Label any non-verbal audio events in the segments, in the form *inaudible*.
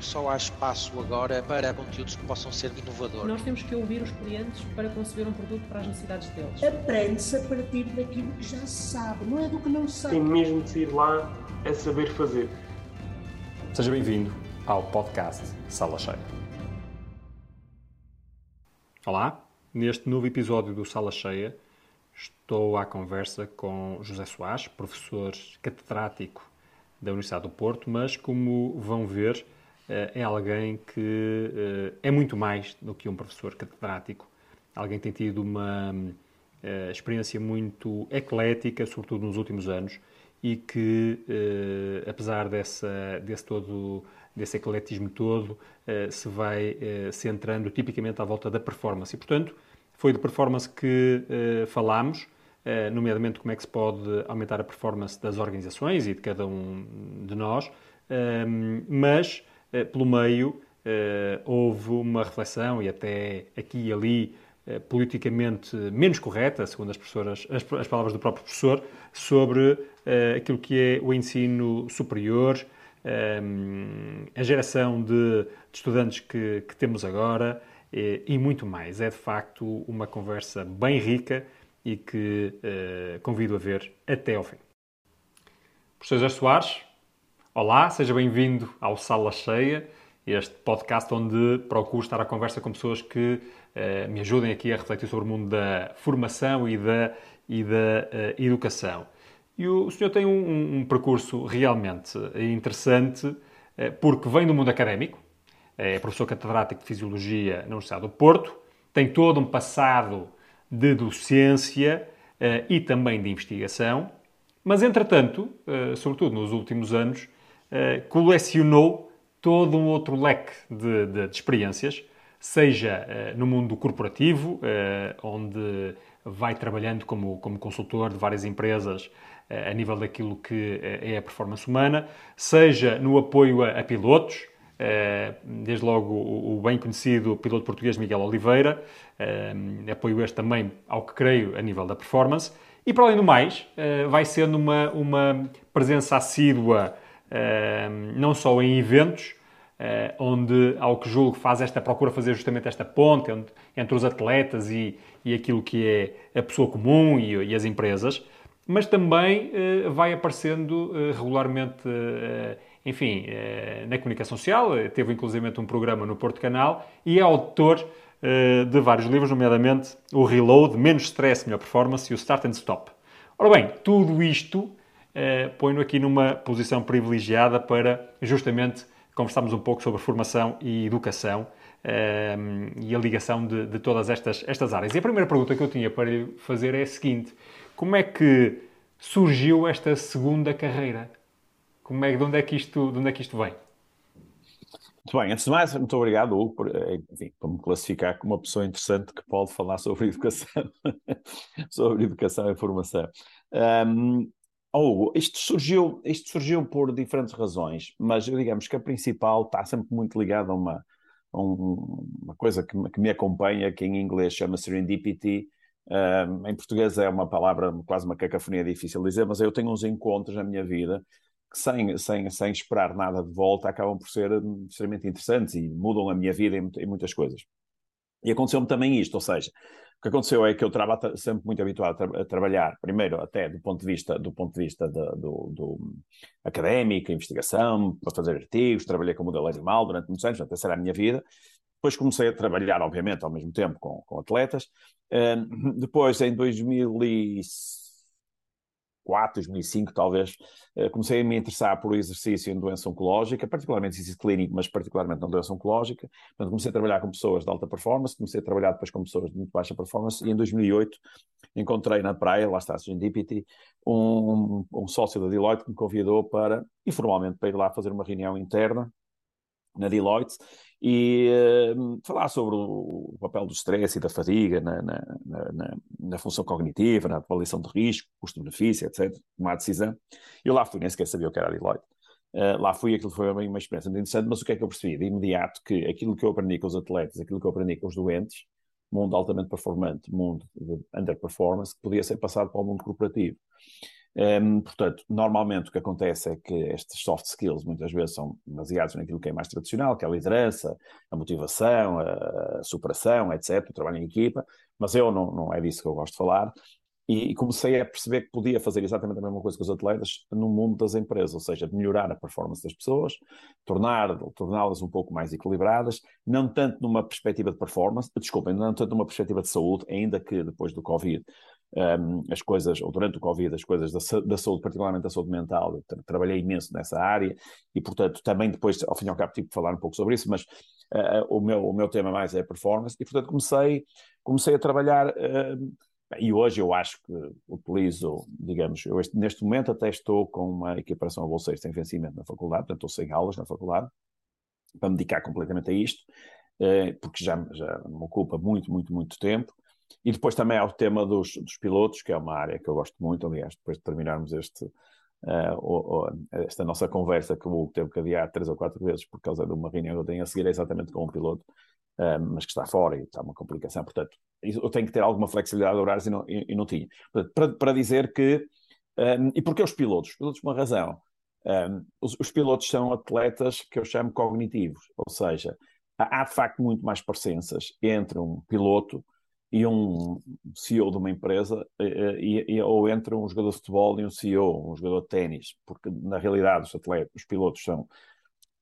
só há espaço agora para conteúdos que possam ser inovadores. Nós temos que ouvir os clientes para conceber um produto para as necessidades deles. Aprende-se a partir daquilo que já se sabe, não é do que não se sabe. Tem mesmo de ir lá a saber fazer. Seja bem-vindo ao podcast Sala Cheia. Olá, neste novo episódio do Sala Cheia estou à conversa com José Soares, professor catedrático da Universidade do Porto, mas como vão ver, é alguém que eh, é muito mais do que um professor catedrático. Alguém que tem tido uma eh, experiência muito eclética, sobretudo nos últimos anos, e que, apesar dessa, desse todo desse ecletismo todo, se vai centrando tipicamente à volta da performance. E, portanto, foi de performance que falámos, nomeadamente como é que se pode aumentar a performance das organizações e de cada um de nós, mas eh, pelo meio eh, houve uma reflexão e até aqui e ali eh, politicamente menos correta, segundo as, professoras, as, as palavras do próprio professor, sobre aquilo que é o ensino superior, a geração de, de estudantes que, que, temos agora e muito mais. É de facto uma conversa bem rica e que convido a ver até ao fim. Professor Soares, Olá, seja bem-vindo ao Sala Cheia, este podcast onde procuro estar à conversa com pessoas que uh, me ajudem aqui a refletir sobre o mundo da formação e da, e da uh, educação. E o, o senhor tem um, um, percurso realmente interessante, uh, porque vem do mundo académico, é professor catedrático de Fisiologia na Universidade do Porto, tem todo um passado de docência e também de investigação, mas, entretanto, sobretudo nos últimos anos, uh, colecionou todo um outro leque de, de, de experiências, seja uh, no mundo corporativo, uh, onde vai trabalhando como, como consultor de várias empresas a nível daquilo que é a performance humana, seja no apoio a, a pilotos, desde logo o, bem conhecido piloto português Miguel Oliveira, apoio este também ao que creio a nível da performance, e para além do mais, vai sendo uma, uma presença assídua não só em eventos, Uh, onde, ao que julgo, faz esta procura fazer justamente esta ponte entre, os atletas e, e, aquilo que é a pessoa comum e, e as empresas, mas também uh, vai aparecendo uh, regularmente, enfim, na comunicação social. Teve inclusivamente um programa no Porto Canal e é autor de vários livros, nomeadamente o Reload, Menos Stress, Melhor Performance e o Start and Stop. Ora bem, tudo isto eh, põe-no aqui numa posição privilegiada para justamente conversarmos um pouco sobre formação e educação eh, e a ligação de, de, todas estas, estas áreas. E a primeira pergunta que eu tinha para lhe fazer é a seguinte: como é que surgiu esta segunda carreira? Como é, de, onde é que isto, de onde é que isto vem? Muito bem, antes de mais, muito obrigado, Hugo, por, eh, enfim, por me classificar como uma pessoa interessante que pode falar sobre *laughs* educação, sobre educação e formação. Um, Oh, isto surgiu, isto surgiu por diferentes razões, mas digamos que a principal está sempre muito ligada a uma, a uma coisa que que me, acompanha, que em inglês chama serendipity, um, em português é uma palavra, quase uma cacofonia difícil de dizer, mas eu tenho uns encontros na minha vida que sem, sem, sem esperar nada de volta acabam por ser extremamente interessantes e mudam a minha vida em, em muitas coisas. E aconteceu-me também isto, ou seja, o que aconteceu é que eu estava sempre muito habituado a, tra a, trabalhar, primeiro até do ponto de vista, do ponto de vista do, do académico, investigação, para fazer artigos, trabalhei com modelo animal durante muitos anos, até será a minha vida. Depois comecei a trabalhar, obviamente, ao mesmo tempo com, com atletas. Uh, depois, em 2006, 2004, 2005 talvez, eh, comecei a me interessar por exercício em doença oncológica, particularmente exercício clínico, mas particularmente na doença oncológica. Portanto, comecei a trabalhar com pessoas de alta performance, comecei a trabalhar depois com pessoas de muito baixa performance e em 2008 encontrei na praia, lá está a Serendipity, um, um sócio da Deloitte que me convidou para, informalmente, para ir lá fazer uma reunião interna na Deloitte e uh, falar sobre o papel do stress e da fadiga na, na, na, na função cognitiva, na avaliação de risco, custo-benefício, etc., tomar decisão. Eu lá fui, nem sequer sabia o que era a Deloitte. Uh, lá fui, aquilo foi uma experiência muito interessante, mas o que é que eu percebi? De imediato que aquilo que eu aprendi com os atletas, aquilo que eu aprendi com os doentes, mundo altamente performante, mundo de underperformance, podia ser passado para o mundo corporativo. Um, portanto, normalmente o que acontece é que estes soft skills muitas vezes são baseados naquilo que é mais tradicional, que é a liderança, a motivação, a, a superação, etc., o trabalho em equipa, mas eu não, não é disso que eu gosto de falar. E, e comecei a perceber que podia fazer exatamente a mesma coisa que os atletas no mundo das empresas, ou seja, melhorar a performance das pessoas, tornar, torná-las um pouco mais equilibradas, não tanto numa perspectiva de performance, desculpem, não tanto numa perspectiva de saúde, ainda que depois do Covid um, as coisas, ou durante o Covid, as coisas da, da saúde, particularmente da saúde mental, tra trabalhei imenso nessa área e, portanto, também depois, ao fim e ao cabo, tive que falar um pouco sobre isso, mas uh, o, meu, o meu tema mais é performance e, portanto, comecei, comecei a trabalhar. Uh, e hoje eu acho que utilizo, digamos, eu este, neste momento até estou com uma equiparação a bolseiros sem vencimento na faculdade, portanto estou sem aulas na faculdade, para me dedicar completamente a isto, uh, porque já, já me ocupa muito, muito, muito tempo. E depois também há o tema dos, dos pilotos, que é uma área que eu gosto muito, aliás, depois de terminarmos este, uh, esta nossa conversa que o Hugo teve que adiar três ou quatro vezes por causa de uma reunião que eu tenho a seguir é exatamente com um piloto, uh, mas que está fora e está uma complicação. Portanto, eu tenho que ter alguma flexibilidade de horários e não, e, e não tinha. Portanto, para, para dizer que. Um, e porquê os pilotos? Os pilotos, uma razão. Um, os, os pilotos são atletas que eu chamo cognitivos, ou seja, há, há de facto muito mais parecenças entre um piloto e um CEO de uma empresa, eh, e, e, ou entre um jogador de futebol e um CEO, um jogador de ténis, porque na realidade os atletas, os pilotos são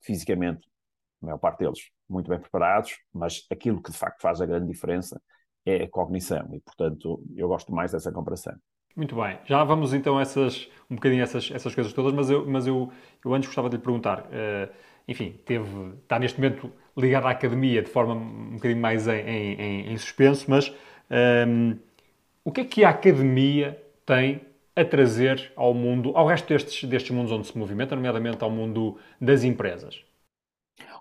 fisicamente, a maior parte deles, muito bem preparados, mas aquilo que de facto faz a grande diferença é a cognição, e portanto eu gosto mais dessa comparação. Muito bem, já vamos então essas, um bocadinho essas, essas coisas todas, mas eu, mas eu, eu antes gostava de lhe perguntar, uh, enfim, teve, está neste momento ligado à academia de forma um bocadinho mais em, em, em suspenso, mas um, o que é que a academia tem a trazer ao mundo, ao resto destes, destes mundos onde se movimenta, nomeadamente ao mundo das empresas?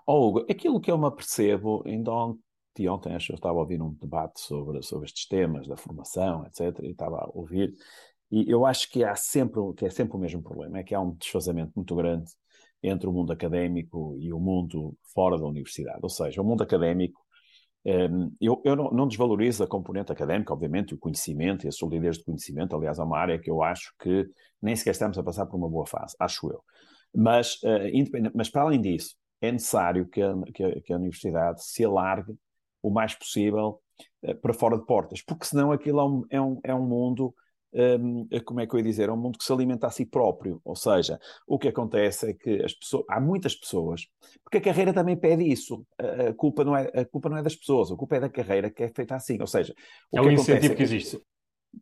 Oh, Hugo, aquilo que eu me apercebo, ainda ontem, ontem eu estava a ouvir um debate sobre, sobre estes temas da formação, etc., e estava a ouvir, e eu acho que há sempre, que é sempre o mesmo problema, é que há um desfazamento muito grande entre o mundo académico e o mundo fora da universidade. Ou seja, o mundo académico, ehm, eu, eu não, desvalorizo a componente académica, obviamente, o conhecimento e a solidez de conhecimento. Aliás, é uma área que eu acho que nem sequer estamos a passar por uma boa fase, acho eu. Mas, uh, mas para além disso, é necessário que a, que a, que a universidade se alargue o mais possível uh, para fora de portas, porque senão aquilo é um, é um, é um mundo um, como é que eu ia dizer, é um mundo que se alimenta a si próprio. Ou seja, o que acontece é que as pessoas, há muitas pessoas, porque a carreira também pede isso. A, culpa não é, a culpa não é das pessoas, a culpa é da carreira que é feita assim. Ou seja, o é que um incentivo é que, que existe.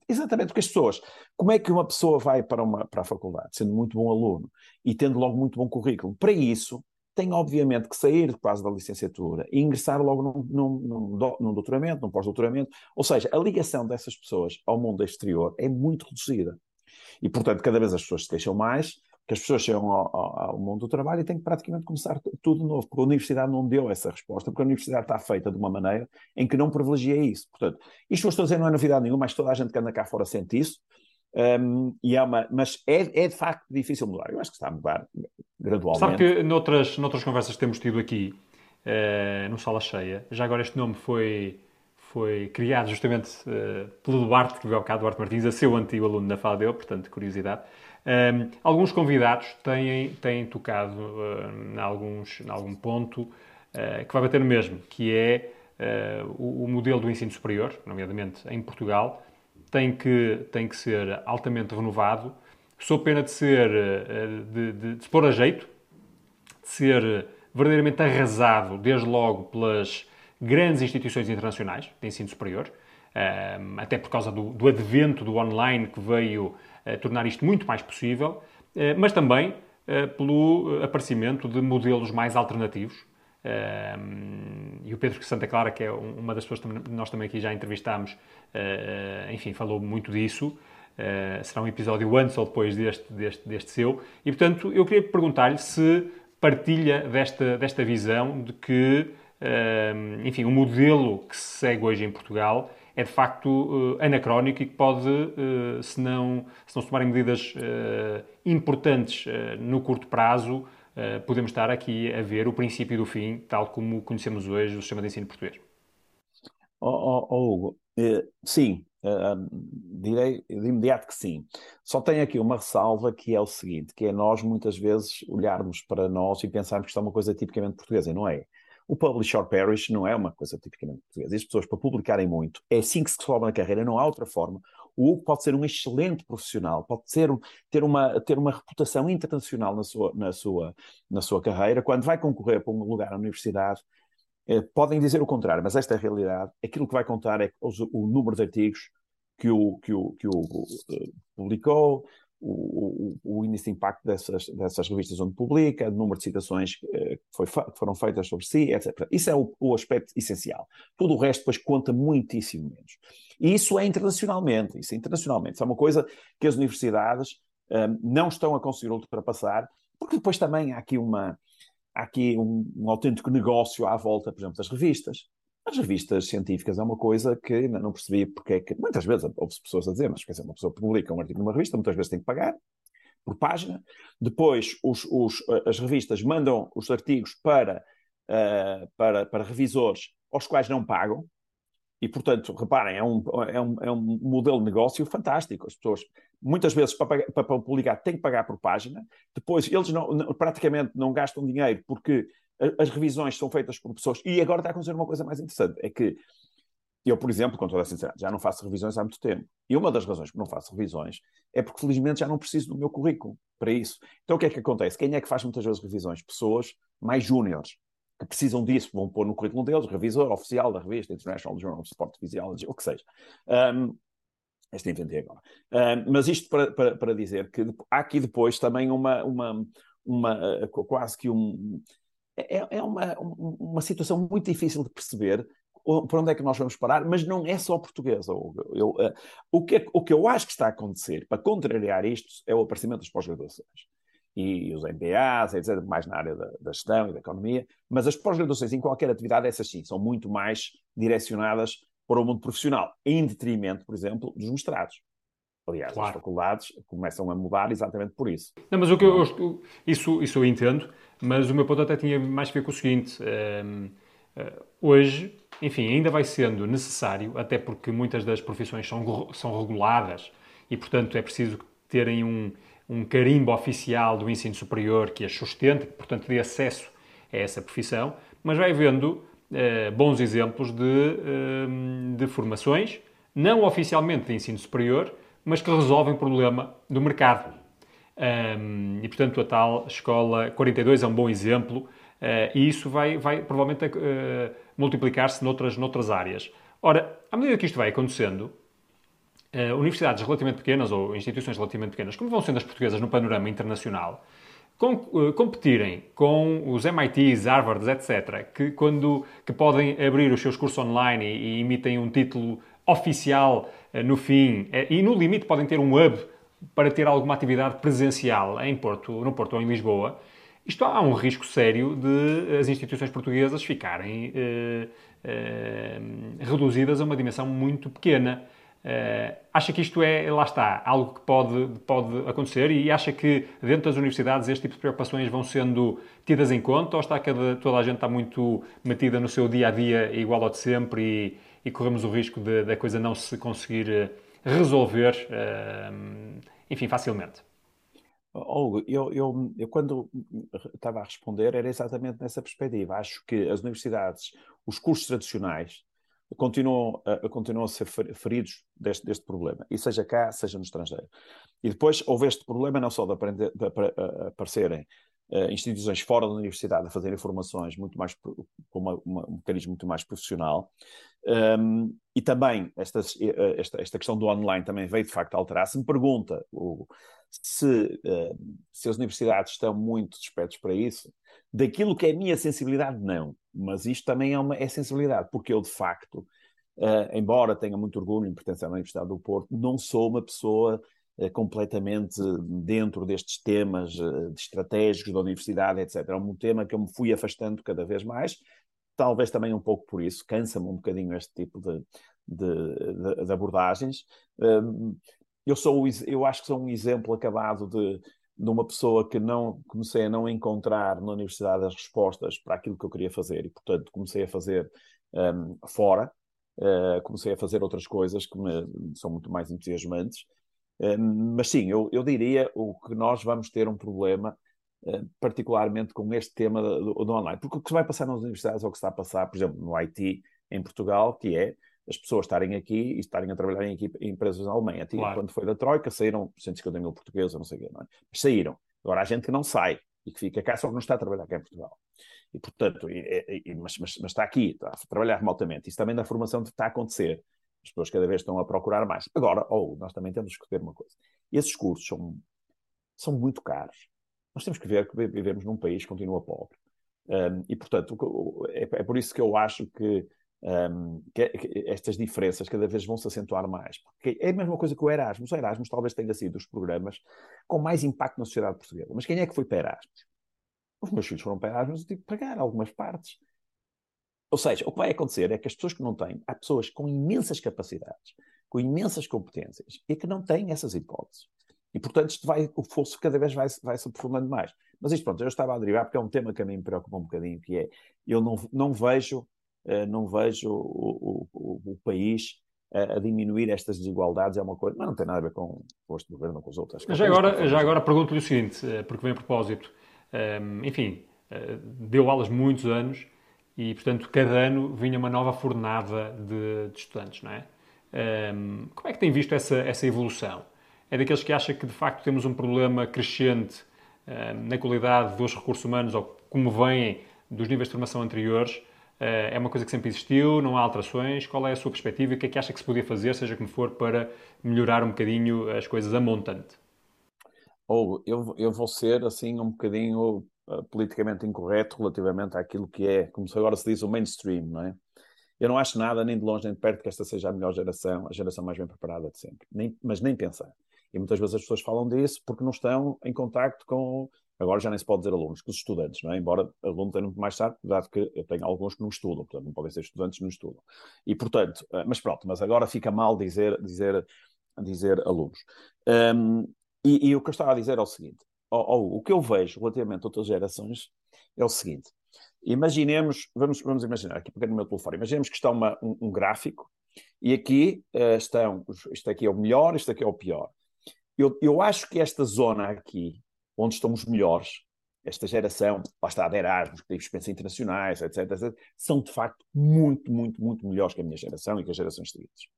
Exatamente, porque as pessoas, como é que uma pessoa vai para, uma, para a faculdade, sendo muito bom aluno e tendo logo muito bom currículo? Para isso, tem obviamente que sair quase da licenciatura e ingressar logo num, num, num, num doutoramento, num pós-doutoramento. Ou seja, a ligação dessas pessoas ao mundo exterior é muito reduzida. E, portanto, cada vez as pessoas se queixam mais, que as pessoas chegam ao, ao, ao, mundo do trabalho e têm que praticamente começar tudo de novo, porque a universidade não deu essa resposta, porque a universidade está feita de uma maneira em que não privilegia isso. Portanto, isto eu estou a dizer não é novidade nenhuma, mas toda a gente que anda cá fora sente isso. Um, e é uma, mas é, é de facto difícil mudar. Eu acho que está a mudar gradualmente. Sabe que noutras, noutras conversas que temos tido aqui, uh, no Sala Cheia, já agora este nome foi, foi criado justamente uh, pelo Duarte, que veio ao Duarte Martins, a seu antigo aluno da FADEU, portanto, curiosidade. Um, alguns convidados têm, têm tocado uh, em, alguns, em algum ponto uh, que vai bater no mesmo, que é o, o modelo do ensino superior, nomeadamente em Portugal, tem que, tem que ser altamente renovado, sou pena de ser, eh, de, de, de se pôr a jeito, de ser verdadeiramente arrasado, desde logo, pelas grandes instituições internacionais de ensino superior, eh, até por causa do, do advento do online que veio eh, tornar isto muito mais possível, mas também pelo aparecimento de modelos mais alternativos, um, e o Pedro Santa Clara, que é uma das pessoas que nós também aqui já entrevistámos, uh, enfim, falou muito disso. Uh, será um episódio antes ou depois deste, deste, deste seu. E, portanto, eu queria perguntar-lhe se partilha desta, desta visão de que, uh, enfim, o modelo que se segue hoje em Portugal é de facto anacrónico e que pode, se, não, se não se tomarem medidas importantes no curto prazo, podemos estar aqui a ver o princípio do fim, tal como conhecemos hoje o sistema de ensino português. Oh, oh, oh Hugo, eh, sim, Uh, direi de imediato que sim. Só tenho aqui uma ressalva que é o seguinte, que é nós muitas vezes olharmos para nós e pensarmos que isto é uma coisa tipicamente portuguesa, e não é. O publish or perish não é uma coisa tipicamente portuguesa. As pessoas, para publicarem muito, é assim que se sobe na carreira, não há outra forma. O Hugo pode ser um excelente profissional, pode ser, ter, uma, ter uma reputação internacional na sua, na, sua, na sua carreira. Quando vai concorrer para um lugar na universidade, eh, podem dizer o contrário, mas esta é a realidade. Aquilo que vai contar é o, número de artigos que o, que o, que o uh, publicou, o, o, índice de impacto dessas, dessas revistas onde publica, o número de citações uh, que, foi, que, foram feitas sobre si, etc. Isso é o, o, aspecto essencial. Todo o resto depois conta muitíssimo menos. E isso é internacionalmente, isso é internacionalmente. Isso é uma coisa que as universidades um, não estão a conseguir ultrapassar, porque depois também há aqui uma há aqui um, um, autêntico negócio à volta, por exemplo, das revistas. As revistas científicas é uma coisa que ainda não percebi porque é que. Muitas vezes houve pessoas a dizer, mas quer dizer, uma pessoa publica um artigo numa revista, muitas vezes tem que pagar por página. Depois, os, os, as revistas mandam os artigos para, uh, para, para revisores aos quais não pagam. E, portanto, reparem, é um, é, um, é um modelo de negócio fantástico. As pessoas, muitas vezes, para, para publicar, têm que pagar por página. Depois, eles não, praticamente não gastam dinheiro porque as revisões são feitas por pessoas. E agora está a acontecer uma coisa mais interessante: é que eu, por exemplo, com toda a sinceridade, já não faço revisões há muito tempo. E uma das razões que não faço revisões é porque, felizmente, já não preciso do meu currículo para isso. Então, o que é que acontece? Quem é que faz muitas vezes revisões? Pessoas mais júniores que precisam disso, vão pôr no currículo deles, revisor oficial da revista International Journal of Sport Physiology, o que seja. Um, este inventei agora. Um, mas isto para, para, para, dizer que há aqui depois também uma, uma, uma quase que um. É, é uma, uma situação muito difícil de perceber por onde é que nós vamos parar, mas não é só portuguesa. Eu, eu, uh, o, que, é, o que eu acho que está a acontecer para contrariar isto é o aparecimento das pós-graduações e os MBAs, etc., mais na área da, da, gestão e da economia, mas as pós-graduações em qualquer atividade, essas sim, são muito mais direcionadas para o mundo profissional, em detrimento, por exemplo, dos mestrados. Aliás, claro. as faculdades começam a mudar exatamente por isso. Não, mas o que eu, eu, isso, isso eu entendo, mas o meu ponto até tinha mais a ver com o seguinte. Ehm, eh, hoje, enfim, ainda vai sendo necessário, até porque muitas das profissões são, são reguladas e, portanto, é preciso terem um, um carimbo oficial do ensino superior que as sustente, portanto, dê acesso a essa profissão, mas vai havendo eh, bons exemplos de, eh, de formações, não oficialmente de ensino superior, mas que resolvem o problema do mercado. Um, e, portanto, a tal escola 42 é um bom exemplo uh, e isso vai, vai provavelmente uh, multiplicar-se noutras, noutras áreas. Ora, à medida que isto vai acontecendo, uh, universidades relativamente pequenas ou instituições relativamente pequenas, como vão sendo as portuguesas no panorama internacional, com, competirem com os MITs, Harvards, etc., que, quando, que podem abrir os seus cursos online e, e emitem um título oficial no fim, e no limite podem ter um hub para ter alguma atividade presencial em Porto, no Porto ou em Lisboa, isto há um risco sério de as instituições portuguesas ficarem reduzidas a uma dimensão muito pequena. Uh, acha que isto é, lá está, algo que pode, pode acontecer? E acha que dentro das universidades este tipo de preocupações vão sendo tidas em conta? Ou está toda a gente está muito metida no seu dia a dia igual ao de sempre e, e corremos o risco da coisa não se conseguir eh, resolver, uh, enfim, facilmente? Olgo, eu, eu, eu, quando estava a responder era exatamente nessa perspectiva. Acho que as universidades, os cursos tradicionais, continuam, uh, continuam a ser feridos deste, deste problema, e seja cá, seja no estrangeiro. E depois houve este problema não só de, aprender, de aparecerem uh, instituições fora da universidade a fazerem formações muito mais, com uma, uma, um mecanismo muito mais profissional, um, e também esta, esta, esta questão do online também veio de facto alterar. Se me pergunta se, uh, se as universidades estão muito despertos para isso, daquilo que é a minha sensibilidade, não. Mas isto também é uma é sensibilidade, porque eu, de facto, uh, embora tenha muito orgulho em pertencer à Universidade do Porto, não sou uma pessoa completamente dentro destes temas uh, de estratégicos da universidade, etc. É um tema que eu me fui afastando cada vez mais, talvez também um pouco por isso, cansa-me um bocadinho este tipo de, de, de, abordagens. eu, sou, eu acho que sou um exemplo acabado de de uma pessoa que não comecei a não encontrar na universidade as respostas para aquilo que eu queria fazer e, portanto, comecei a fazer um, fora. uh, comecei a fazer outras coisas que me, são muito mais entusiasmantes. Uh, mas sim, eu, eu diria o que nós vamos ter um problema, uh, particularmente com este tema do, do, online. Porque o que se vai passar nas universidades ou o que está a passar, por exemplo, no IT em Portugal, que é as pessoas estarem aqui e estarem a trabalhar em, em empresas na Alemanha. Claro. Quando foi da Troika, saíram 150 mil portugueses, não sei o quê, não é? Mas saíram. Agora há gente que não sai e que fica cá, só que não está a trabalhar cá em Portugal. E, portanto, e, e, mas, mas, mas, está aqui, está a trabalhar remotamente. Isso também da formação está a acontecer. As pessoas cada vez estão a procurar mais. Agora, ou oh, nós também temos que ter uma coisa. Esses cursos são, são muito caros. Nós temos que ver que vivemos num país que continua pobre. Um, e, portanto, é, é por isso que eu acho que um, que, que estas diferenças cada vez vão se acentuar mais. Porque é a mesma coisa que o Erasmus. O Erasmus talvez tenha sido dos programas com mais impacto na sociedade portuguesa. Mas quem é que foi para Erasmus? Os meus filhos foram para Erasmus e tive que pagar algumas partes. Ou seja, o que vai acontecer é que as pessoas que não têm, há pessoas com imensas capacidades, com imensas competências e que não têm essas hipóteses. E, portanto, isto vai, o fosso cada vez vai, vai se aprofundando mais. Mas isto, pronto, eu estava a derivar porque é um tema que a mim me preocupa um bocadinho, que é, eu não, não vejo eh, não vejo o, o, o país a, diminuir estas desigualdades é uma coisa, mas não tem nada a ver com, com este governo ou com os outros. Já agora, já agora pergunto-lhe o seguinte, eh, porque vem a propósito, um, ehm, enfim, deu aulas muitos anos e, portanto, cada ano vinha uma nova fornada de, de estudantes, não é? Um, como é que tem visto essa, essa evolução? É daqueles que acha que, de facto, temos um problema crescente uh, na qualidade dos recursos humanos ou como vêm dos níveis de formação anteriores, é uma coisa que sempre existiu, não há alterações. Qual é a sua perspectiva e o que é que acha que se podia fazer, seja como for, para melhorar um bocadinho as coisas a montante? Ou eu, eu vou ser assim um bocadinho uh, politicamente incorreto relativamente àquilo que é, como agora se diz, o mainstream, não é? Eu não acho nada, nem de longe nem de perto, que esta seja a melhor geração, a geração mais bem preparada de sempre. Nem, mas nem pensar. E muitas vezes as pessoas falam disso porque não estão em contacto com Agora já nem se pode dizer alunos, que os estudantes, não é? embora aluno tenha muito mais tarde, dado que eu tenho alguns que não estudam, portanto não podem ser estudantes não estudam. E portanto, eh, mas pronto, mas agora fica mal dizer, dizer, dizer alunos. Um, e, e, o que eu estava a dizer é o seguinte: o que eu vejo relativamente a outras gerações é o seguinte. Imaginemos, vamos, vamos imaginar aqui, pegando no meu telefone, imaginemos que está uma, um, um, gráfico e aqui uh, estão, isto aqui é o melhor, isto aqui é o pior. Eu, eu acho que esta zona aqui, onde estão os melhores, esta geração, lá está, de Erasmus, que tem experiências internacionais, etc, etc, são de facto muito, muito, muito melhores que a minha geração e que as gerações seguintes.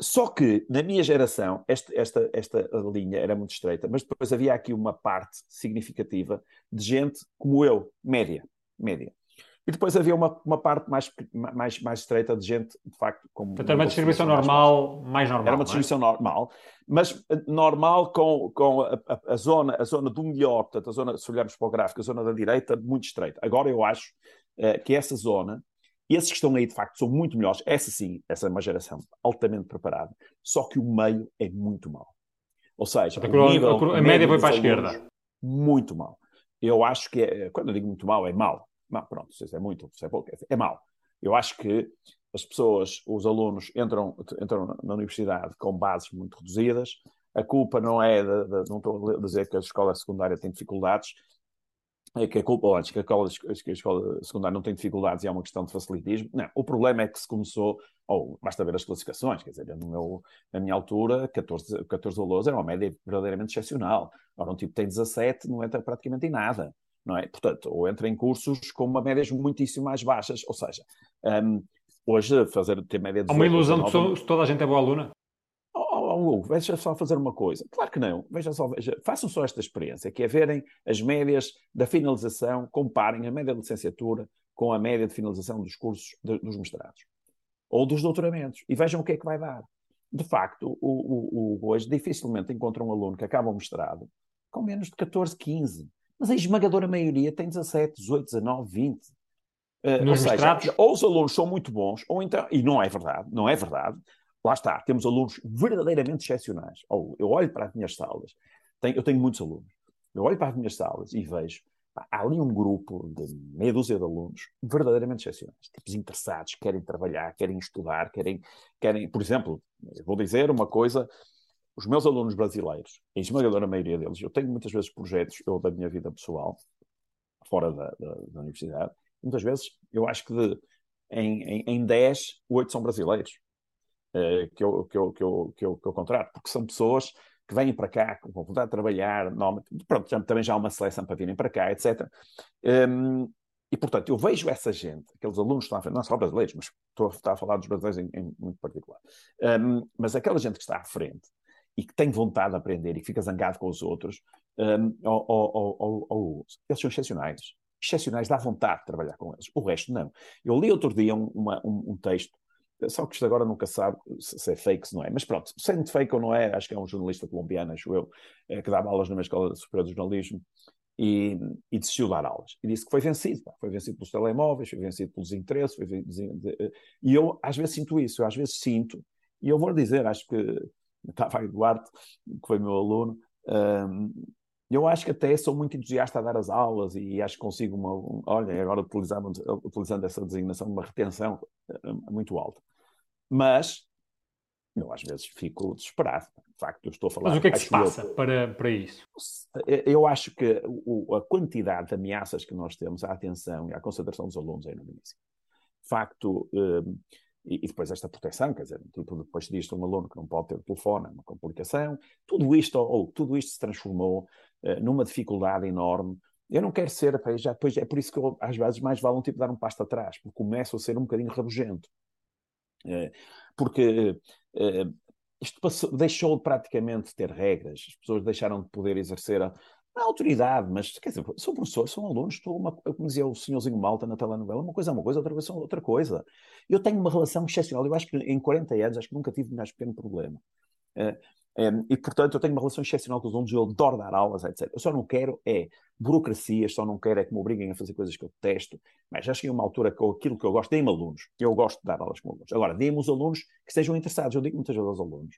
Só que na minha geração, esta, esta, esta linha era muito estreita, mas depois havia aqui uma parte significativa de gente como eu, média, média. E depois havia uma, uma parte mais, mais, mais estreita de gente, de facto, como. Portanto, era uma distribuição normal, mais, mais normal. Era uma é? distribuição é? normal, mas eh, normal com, com a, a, a, zona, a zona do melhor, portanto, a zona, se olharmos para o gráfico, a zona da direita, muito estreita. Agora eu acho uh, que essa zona, esses que estão aí, de facto, são muito melhores. Essa sim, essa é uma geração altamente preparada. Só que o meio é muito mau. Ou seja, a, nível, a média foi para a esquerda. Muito mau. Eu acho que, é, quando eu digo muito mau, é mau não, pronto, se é muito, se é pouco, é mau. Eu acho que as pessoas, os alunos, entram, entram na universidade com bases muito reduzidas. A culpa não é, de, de, não estou a dizer que a escola secundária tem dificuldades, que a culpa, que a, escola, que a escola secundária não tem dificuldades e é uma questão de facilitismo. Não, o problema é que se começou, ou basta ver as classificações, quer dizer, no meu, na minha altura, 14, 14 alunos era uma média verdadeiramente excepcional. Agora um tipo tem 17, não entra praticamente em nada não é? Portanto, ou entra em cursos com uma médias muitíssimo mais baixas, ou seja, um, hoje fazer ter média de Há uma ilusão de que toda a gente é boa aluna? Oh, veja só fazer uma coisa. Claro que não. Veja só, veja, façam só esta experiência, que é verem as médias da finalização, comparem a média de licenciatura com a média de finalização dos cursos de, dos mestrados ou dos doutoramentos e vejam o que é que vai dar. De facto, o, o, o, hoje dificilmente encontra um aluno que acaba o mestrado com menos de 14, 15. Mas a esmagadora maioria tem 17, 18, 19, 20. Uh, ou seja, ou os alunos são muito bons, ou então, e não é verdade, não é verdade, lá está, temos alunos verdadeiramente excepcionais. Eu olho para as minhas salas, tenho, eu tenho muitos alunos, eu olho para as minhas salas e vejo, pá, há ali um grupo de meia dúzia de alunos verdadeiramente excepcionais, tipos interessados, querem trabalhar, querem estudar, querem, querem, por exemplo, vou dizer uma coisa os meus alunos brasileiros, em esmagadora maioria deles, eu tenho muitas vezes projetos, eu da minha vida pessoal, fora da, da, da universidade, muitas vezes eu acho que de em, em, em 10, 8 são brasileiros que, eu, que, eu, que, eu, que, eu, que eu contrato, porque são pessoas que vêm para cá com vontade de trabalhar, pronto, já, também já há uma seleção para virem para cá, etc. Um, e, portanto, eu vejo essa gente, aqueles alunos que estão à frente, não só brasileiros, mas estou, estou a falar dos brasileiros em, em muito particular, um, mas aquela gente que está à frente e que tem vontade de aprender e que fica zangado com os outros, um, ou, ou, ou, eles são excepcionais. Excepcionais, dá vontade de trabalhar com eles. O resto, não. Eu li outro dia um, uma, um, um texto só que isto agora nunca sabe se é fake, se não é. Mas pronto, sendo fake ou não é, acho que é um jornalista colombiano, acho eu, é, que dava aulas minha escola superior de jornalismo e, e de dar aulas. E disse que foi vencido. Pá. Foi vencido pelos telemóveis, foi vencido pelos interesses. Vencido, e eu às vezes sinto isso, eu às vezes sinto, e eu vou dizer, acho que *laughs* estava aí Duarte, que foi meu aluno, um, eu acho que até sou muito entusiasta a dar as aulas e acho que consigo uma. Olha, agora utilizando, utilizando essa designação, uma retenção eh, muito alta. Mas eu às vezes fico desesperado. De facto, eu estou a falar. Mas o que é que se passa eu, para, para isso? Eu acho que o, a quantidade de ameaças que nós temos à atenção e à concentração dos alunos é enormíssima. De facto, um, e, e, depois esta proteção, quer dizer, tipo, depois disto um aluno que não pode ter o telefone, é uma complicação. Tudo isto, ou, tudo isto se transformou numa dificuldade enorme. Eu não quero ser, já, é por isso que eu, às vezes mais vale um tipo dar um passo atrás, porque começo a ser um bocadinho rabugento. Uh, porque uh, isto passou, deixou praticamente de ter regras, as pessoas deixaram de poder exercer a, a autoridade, mas quer dizer, são professores, são alunos, estou uma, como dizia o senhorzinho Malta na telenovela, uma coisa é uma coisa, outra coisa é outra coisa. Eu tenho uma relação excepcional, eu acho que em 40 anos, acho que nunca tive mais pequeno problema. É, e, portanto, eu tenho uma relação excepcional com os alunos, eu adoro dar aulas, etc. Eu só não quero é burocracias, só não quero é que me obriguem a fazer coisas que eu detesto, mas já cheguei a uma altura que aquilo que eu gosto, deem-me alunos, eu gosto de dar aulas com alunos. Agora, deem-me os alunos que estejam interessados, eu digo muitas vezes aos alunos,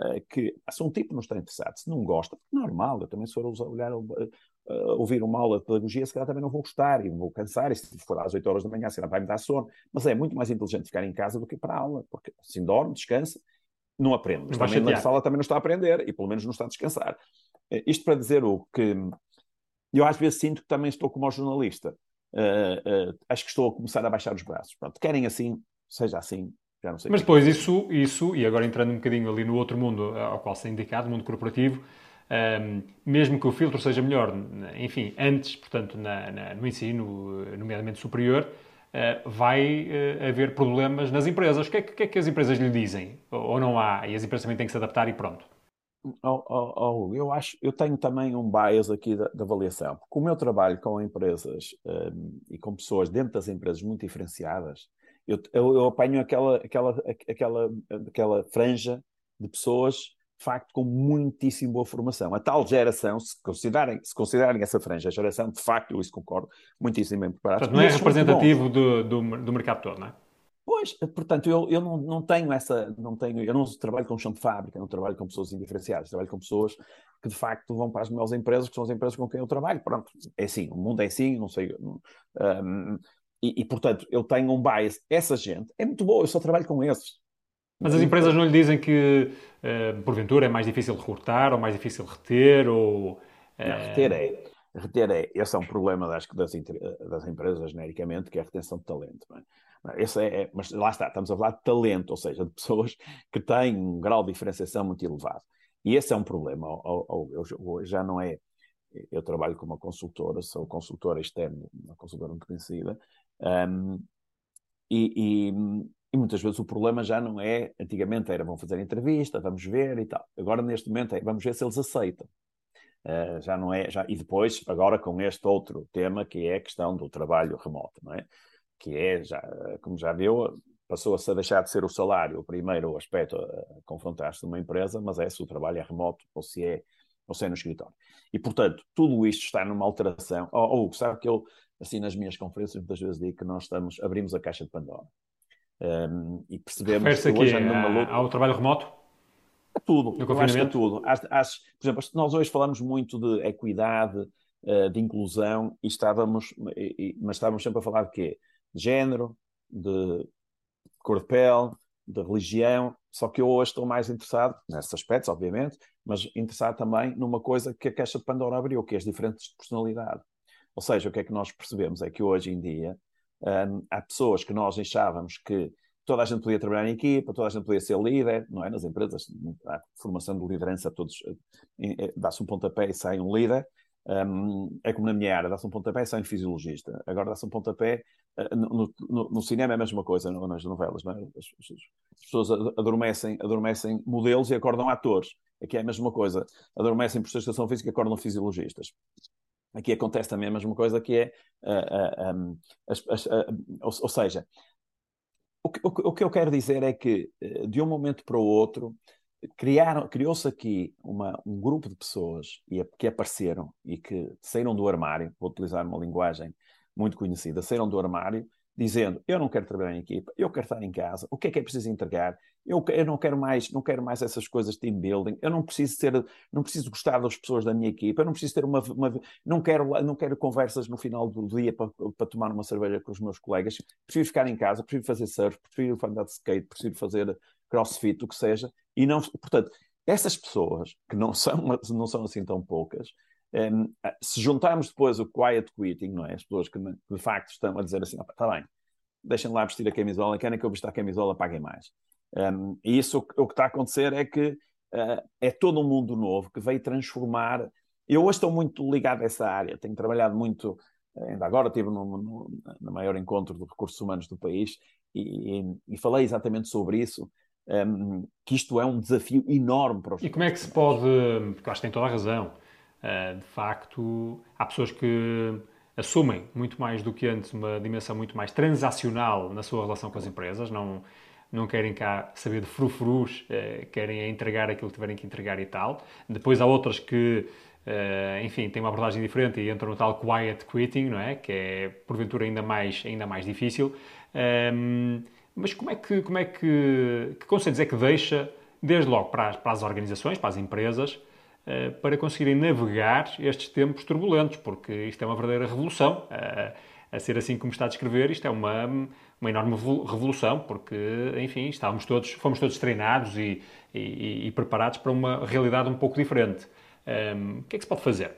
uh, que se um tipo não está interessado, se não gosta, normal, eu também se for olhar, uh, ouvir uma aula de pedagogia, se calhar também não vou gostar e vou cansar, e se for às 8 horas da manhã, se calhar vai me dar sono, mas é muito mais inteligente ficar em casa do que ir para a aula, porque assim dorme, descansa, não aprende. Mas também na sala também não está a aprender e pelo menos não está a descansar. Uh, isto para dizer o que eu às vezes sinto que também estou como jornalista. Uh, uh, acho que estou a começar a baixar os braços. Pronto, querem assim, seja assim, já não sei. Mas depois isso, isso, e agora entrando um bocadinho ali no outro mundo ao qual se é indicado, o mundo corporativo, um, ehm, mesmo que o filtro seja melhor, enfim, antes, portanto, na, na, no ensino, nomeadamente superior, uh, vai uh, haver problemas nas empresas. O que é, que é, que as empresas lhe dizem? Ou não há? E as empresas também têm que se adaptar e pronto. Oh, oh, oh, eu acho, eu tenho também um bias aqui da, da avaliação, porque o meu trabalho com empresas um, ehm, e com pessoas dentro das empresas muito diferenciadas, eu, eu, eu apanho aquela, aquela, aquela, aquela franja de pessoas, de facto, com muitíssimo boa formação. A tal geração, se considerarem, se considerarem essa franja a geração, de facto, eu isso concordo, muitíssimo bem preparada. Portanto, não é representativo do, do, do mercado todo, não é? Pois, portanto, eu, eu não, não tenho essa, não tenho, eu não trabalho com chão de fábrica, não trabalho com pessoas indiferenciadas, trabalho com pessoas que de facto vão para as melhores empresas, que são as empresas com quem eu trabalho. Pronto, é assim, o mundo é assim, não sei. Um, e, e, portanto, eu tenho um bias. Essa gente é muito boa, eu só trabalho com esses. Mas as empresas não lhe dizem que, uh, porventura, é mais difícil recrutar ou mais difícil reter? Ou, uh... não, reter é. Reter é. Esse é um problema, que, das, das empresas, genericamente, que é a retenção de talento. É? Esse é, é, mas lá está, estamos a falar de talento, ou seja, de pessoas que têm um grau de diferenciação muito elevado. E esse é um problema. Eu, já não é. Eu trabalho com uma consultora, sou consultora externa, uma consultora muito conhecida, um, e, e, e, muitas vezes o problema já não é, antigamente era vamos fazer entrevista, vamos ver e tal. Agora neste momento é vamos ver se eles aceitam. Uh, já não é, já, e depois, agora com este outro tema que é a questão do trabalho remoto, não é? Que é, já, como já viu, passou-se a deixar de ser o salário o primeiro aspecto a confrontar-se numa empresa, mas é se o trabalho é remoto ou se é, ou se é no escritório. E, portanto, tudo isto está numa alteração. Ou, oh, sabe que eu assim nas minhas conferências muitas vezes digo que nós estamos, abrimos a caixa de Pandora. Um, e percebemos que hoje aqui, numa luta... ao trabalho remoto? É tudo, eu acho que é tudo. Por exemplo, nós hoje falamos muito de equidade, uh, de inclusão, e estávamos, mas estávamos sempre a falar de quê? De género, de cor de pele, de religião, só que eu hoje estou mais interessado, nesses aspectos, obviamente, mas interessado também numa coisa que a Caixa de Pandora abriu, que é as diferentes de personalidade. Ou seja, o que é que nós percebemos é que hoje em dia Um, há pessoas que nós achávamos que toda a gente podia trabalhar em equipa, toda a gente podia ser líder, não é? Nas empresas, há formação de liderança, todos eh, eh, dá-se um pontapé e sai um líder. Um, é como na minha área, dá-se um pontapé e sai um fisiologista. Agora dá-se um pontapé. Uh, no, no, no, cinema é a mesma coisa, não, nas novelas, não é? as, as, as, pessoas adormecem, adormecem modelos e acordam atores. Aqui é a mesma coisa. Adormecem por estação física e acordam fisiologistas. Aqui acontece também a mesma coisa, que é. Uh, uh, um, ou, ou seja, o que, o que eu quero dizer é que, eh, de um momento para o outro, criou-se aqui uma, um grupo de pessoas que apareceram e que saíram do armário, vou utilizar uma linguagem muito conhecida, saíram do armário dizendo eu não quero trabalhar em equipa, eu quero estar em casa, o que é que é preciso entregar? Eu, eu não quero mais, não quero mais essas coisas de team building, eu não preciso ter, não preciso gostar das pessoas da minha equipa, eu não preciso ter uma, uma não quero, não quero conversas no final do dia para, para tomar uma cerveja com os meus colegas, prefiro ficar em casa, prefiro fazer surf, prefiro andar de skate, prefiro fazer crossfit, o que seja, e não, portanto, essas pessoas, que não são, não são assim tão poucas, um, se juntarmos depois o quiet quitting, não é? As pessoas que de facto estão a dizer assim, está bem, deixem lá vestir a camisola, querem que eu vista a camisola, paguem mais. Um, e isso o, o, que está a acontecer é que uh, é todo um mundo novo que veio transformar. Eu hoje estou muito ligado a essa área, tenho trabalhado muito, ainda agora estive no, no, no maior encontro de recursos humanos do país e, e, e falei exatamente sobre isso. Um, que isto é um desafio enorme para os. E como é que se pode, porque acho que tem toda a razão, uh, de facto, há pessoas que assumem muito mais do que antes uma dimensão muito mais transacional na sua relação com as empresas, não, não querem cá saber de frufrus, uh, querem entregar aquilo que tiverem que entregar e tal. Depois há outras que, uh, enfim, têm uma abordagem diferente e entram no tal quiet quitting, não é? Que é, porventura, ainda mais, ainda mais difícil. Um, mas como é que, como é que, que é que deixa, desde logo para as, para as organizações, para as empresas, eh, para conseguirem navegar estes tempos turbulentos, porque isto é uma verdadeira revolução. A ser assim como está a descrever, isto é uma, uma enorme revolução, porque, enfim, estávamos todos, fomos todos treinados e, e, e preparados para uma realidade um pouco diferente. Um, o que é que se pode fazer?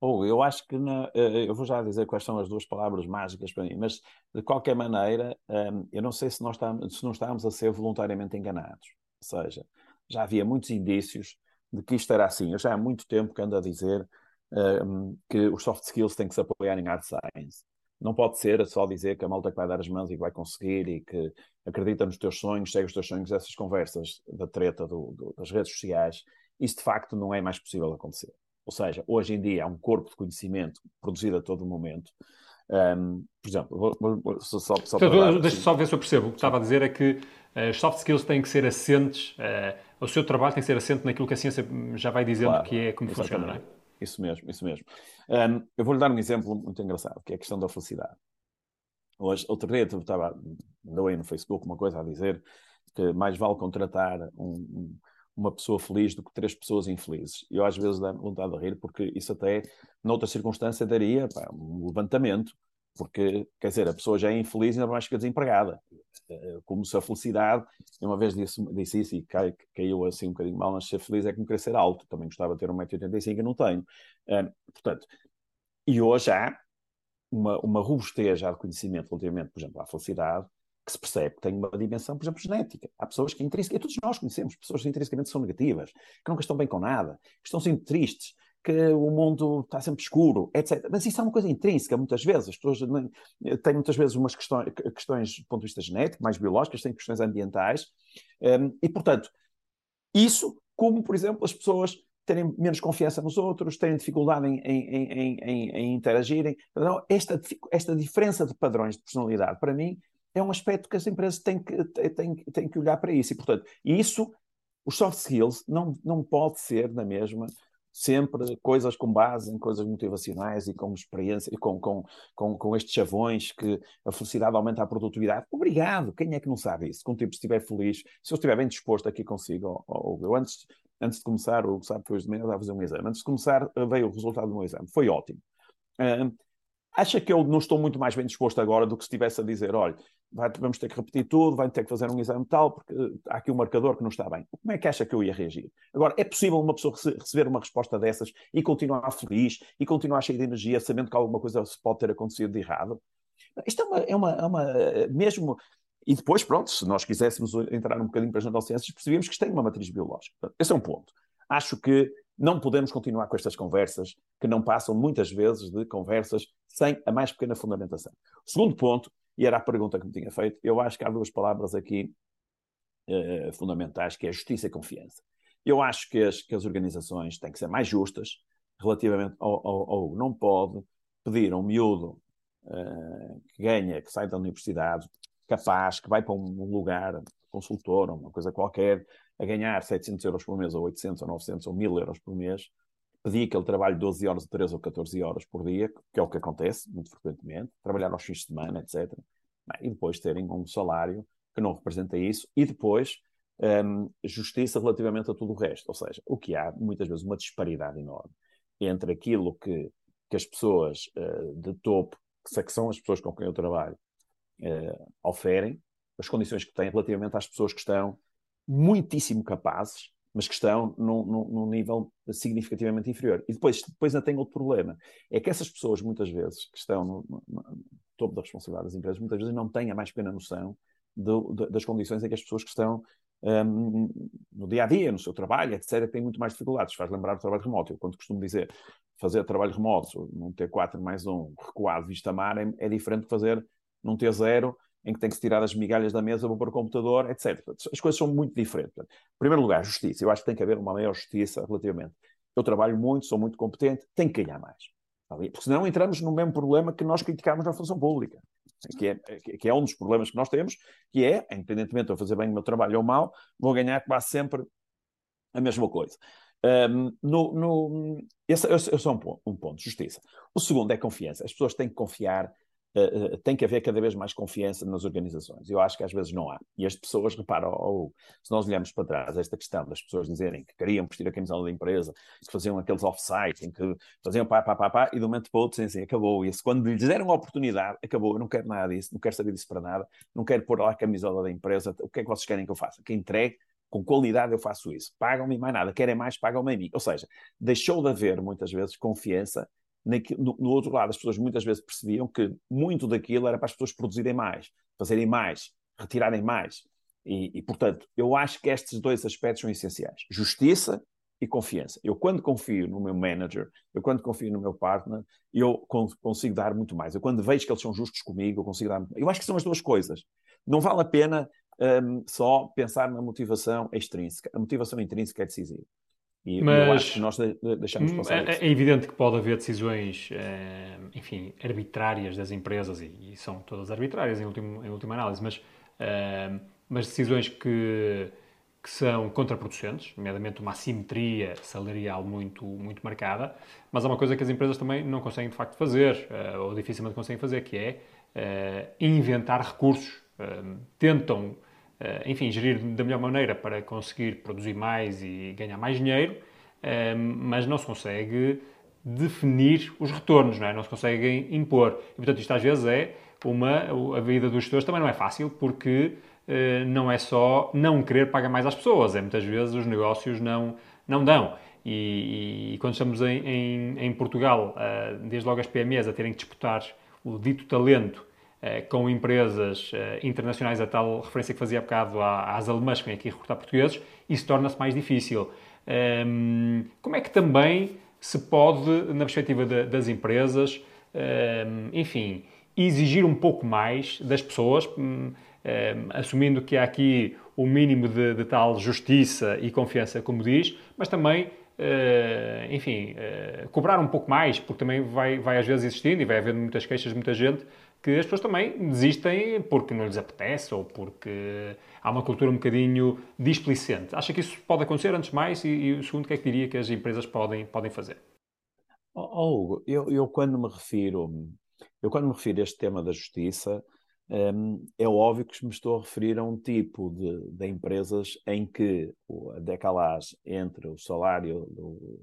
Oh, eu acho que na, eh, eu vou já dizer quais são as duas palavras mágicas para mim, mas de qualquer maneira, ehm, eu não sei se, nós estamos, se não estamos a ser voluntariamente enganados. Ou seja, já havia muitos indícios de que isto era assim. Eu já há muito tempo que ando a dizer um, que os soft skills têm que se apoiar em hard science. Não pode ser só dizer que a malta que vai dar as mãos e que vai conseguir e que acredita nos teus sonhos, segue os teus sonhos, essas conversas da treta do, do, das redes sociais. Isso de facto não é mais possível acontecer. Ou seja, hoje em dia há um corpo de conhecimento produzido a todo momento. Um, por exemplo, vou, vou, só, só, só então, Deixa só ver se eu percebo. O que estava a dizer é que as uh, soft skills têm que ser assentes uh, o seu trabalho tem que ser assente naquilo que a ciência já vai dizendo claro, que é como funciona, não é? Isso mesmo, isso mesmo. Um, eu vou-lhe dar um exemplo muito engraçado, que é a questão da felicidade. Hoje, outro dia, eu estava, aí no Facebook uma coisa a dizer que mais vale contratar um, um, uma pessoa feliz do que três pessoas infelizes. Eu às vezes dá vontade de rir, porque isso até, noutra circunstância, daria pá, um levantamento porque, quer dizer, a pessoa já é infeliz e ainda mais fica desempregada. Eh, como se a felicidade, uma vez disse, disse isso e cai, caiu assim um bocadinho mal, mas ser feliz é como querer ser alto. Também gostava de ter 1,85m e não tenho. Uh, portanto, e hoje há uma, uma robustez já de conhecimento relativamente, por exemplo, à felicidade, que se percebe que tem uma dimensão, por exemplo, genética. Há pessoas que intrinsecamente, todos nós conhecemos pessoas que intrinsecamente são negativas, que nunca estão bem com nada, que estão sempre tristes, que o mundo está sempre escuro, etc. Mas isso é uma coisa intrínseca, muitas vezes. As pessoas têm muitas vezes umas questões, questões do ponto de vista genético, mais biológicas, têm questões ambientais. Um, e, portanto, isso, como, por exemplo, as pessoas terem menos confiança nos outros, terem dificuldade em, em, em, em interagirem. Então, esta, esta diferença de padrões de personalidade, para mim, é um aspecto que as empresas têm que, têm, têm que olhar para isso. E, portanto, isso, os soft skills, não, não pode ser na mesma sempre coisas com base em coisas motivacionais e com experiência e com, com, com, com estes chavões que a felicidade aumenta a produtividade. Obrigado! Quem é que não sabe isso? Quando o tipo estiver feliz, se eu estiver bem disposto aqui consigo, ou, ou, antes, antes de começar, o sabe que hoje de manhã eu estava a fazer um exame, antes de começar veio o resultado do meu exame, foi ótimo. Uh, acha que eu não estou muito mais bem disposto agora do que se estivesse a dizer, olha, vai, vamos ter que repetir tudo, vai ter que fazer um exame tal, porque eh, há aqui um marcador que não está bem. Como é que acha que eu ia reagir? Agora, é possível uma pessoa receber uma resposta dessas e continuar feliz e continuar cheio de energia, sabendo que alguma coisa pode ter acontecido de errado? Isto é uma, é uma, é uma mesmo. E depois, pronto, se nós quiséssemos entrar um bocadinho para as neurociências, percebíamos que isto tem uma matriz biológica. Esse é um ponto. Acho que não podemos continuar com estas conversas que não passam muitas vezes de conversas sem a mais pequena fundamentação. O segundo ponto, e era a pergunta que me tinha feito, eu acho que há duas palavras aqui uh, fundamentais, que é justiça e confiança. Eu acho que as, que as organizações têm que ser mais justas relativamente ao, ao, ao não pode pedir a um miúdo uh, que ganha, que sai da universidade, capaz, que vai para um lugar, consultor, uma coisa qualquer, a ganhar 700 euros por mês, ou 800, ou 900, ou 1000 euros por mês, pedir que ele trabalhe 12 horas, 13 ou 14 horas por dia, que é o que acontece muito frequentemente, trabalhar aos fins de semana, etc. E depois terem um salário que não representa isso, e depois um, justiça relativamente a tudo o resto. Ou seja, o que há, muitas vezes, uma disparidade enorme entre aquilo que, que as pessoas uh, de topo, que são as pessoas com quem eu trabalho, uh, oferem, as condições que têm relativamente às pessoas que estão muitíssimo capazes, mas que estão num, num, num, nível significativamente inferior. E depois, depois ainda tem outro problema, é que essas pessoas, muitas vezes, que estão no, no, no topo da responsabilidade das empresas, muitas vezes não têm a mais pequena noção do, de, das condições em que as pessoas que estão um, no dia a dia, no seu trabalho, etc., têm muito mais dificuldades. Faz lembrar o trabalho remoto. Eu, quando costumo dizer fazer trabalho remoto num T4 mais um recuado vista mar é, é diferente de fazer num T0 em que tem que se tirar as migalhas da mesa, vou para o computador, etc. As coisas são muito diferentes. Em primeiro lugar, justiça. Eu acho que tem que haver uma maior justiça relativamente. Eu trabalho muito, sou muito competente, tenho que ganhar mais. Porque senão entramos no mesmo problema que nós criticamos na função pública que é, que é um dos problemas que nós temos, que é, independentemente de eu fazer bem o meu trabalho ou mal, vou ganhar quase sempre a mesma coisa. Um, no, no, esse, esse é um ponto, um ponto, justiça. O segundo é confiança. As pessoas têm que confiar uh, tem que haver cada vez mais confiança nas organizações. Eu acho que às vezes não há. E as pessoas, reparam, se nós olhamos para trás, esta questão das pessoas dizerem que queriam vestir a camisola da empresa, que faziam aqueles off-site, em que faziam pá, pá, pá, pá, e de um momento para o outro, assim, acabou. E quando lhes deram a oportunidade, acabou. Eu não quero nada disso, não quero saber disso para nada, não quero pôr lá a camisola da empresa. O que é que vocês querem que eu faça? Que entregue com qualidade eu faço isso. Pagam-me mais nada, querem mais, pagam-me a mim. Ou seja, deixou de haver muitas vezes confiança no, outro lado, as pessoas muitas vezes percebiam que muito daquilo era para as pessoas produzirem mais, fazerem mais, retirarem mais. E, e, portanto, eu acho que estes dois aspectos são essenciais: justiça e confiança. Eu, quando confio no meu manager, eu, quando confio no meu partner, eu consigo dar muito mais. Eu, quando vejo que eles são justos comigo, eu consigo dar muito mais. Eu acho que são as duas coisas. Não vale a pena um, só pensar na motivação extrínseca. A motivação intrínseca é decisiva. E Mas, eu acho que nós deixamos hum, passar é, é, evidente que pode haver decisões, eh, enfim, arbitrárias das empresas, e, são todas arbitrárias em, último, em última análise, mas, eh, mas decisões que, que são contraproducentes, nomeadamente uma assimetria salarial muito, muito marcada, mas há uma coisa que as empresas também não conseguem de facto fazer, eh, ou dificilmente conseguem fazer, que é inventar recursos. tentam enfim, gerir da melhor maneira para conseguir produzir mais e ganhar mais dinheiro, eh, mas não se consegue definir os retornos, não é? Não se conseguem impor. E, portanto, isto às vezes é uma... A vida dos gestores também não é fácil, porque eh, não é só não querer pagar mais às pessoas, é muitas vezes os negócios não, não dão. E, e quando estamos em, em, em Portugal, desde logo as PMEs a terem que disputar o dito talento eh, com empresas eh, internacionais, a tal referência que fazia há bocado às alemãs que vêm aqui recrutar portugueses, isso torna-se mais difícil. Ehm, como é que também se pode, na perspectiva das empresas, ehm, enfim, exigir um pouco mais das pessoas, hum, ehm, assumindo que há aqui o mínimo de, de tal justiça e confiança, como diz, mas também Uh, enfim, uh, cobrar um pouco mais, porque também vai, vai às vezes existindo e vai havendo muitas queixas de muita gente que as pessoas também desistem porque não lhes apetece ou porque há uma cultura um bocadinho displicente. Acha que isso pode acontecer antes de mais? E, e o segundo, o que é que diria que as empresas podem, podem fazer? Oh, oh, Hugo, eu, eu, quando me refiro eu quando me refiro a este tema da justiça um, é óbvio que me estou a referir a um tipo de, de empresas em que a decalagem entre o salário do,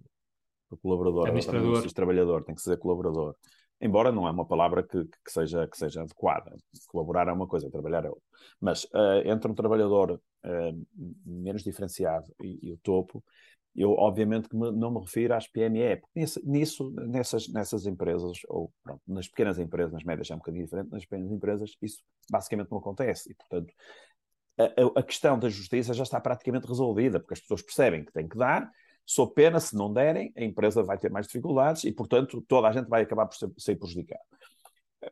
do colaborador, administrador, do trabalhador, tem que ser colaborador, embora não é uma palavra que, que, seja, que seja adequada. Colaborar é uma coisa, trabalhar é outra. Mas uh, entre um trabalhador uh, menos diferenciado e, e, o topo, Eu, obviamente, que me, não me refiro às PME, porque nisso, nessas, nessas empresas, ou pronto, nas pequenas empresas, nas médias é um bocadinho diferente, nas pequenas empresas, isso basicamente não acontece. E, portanto, a, a, questão da justiça já está praticamente resolvida, porque as pessoas percebem que têm que dar, sou pena, se não derem, a empresa vai ter mais dificuldades e, portanto, toda a gente vai acabar por ser, ser prejudicada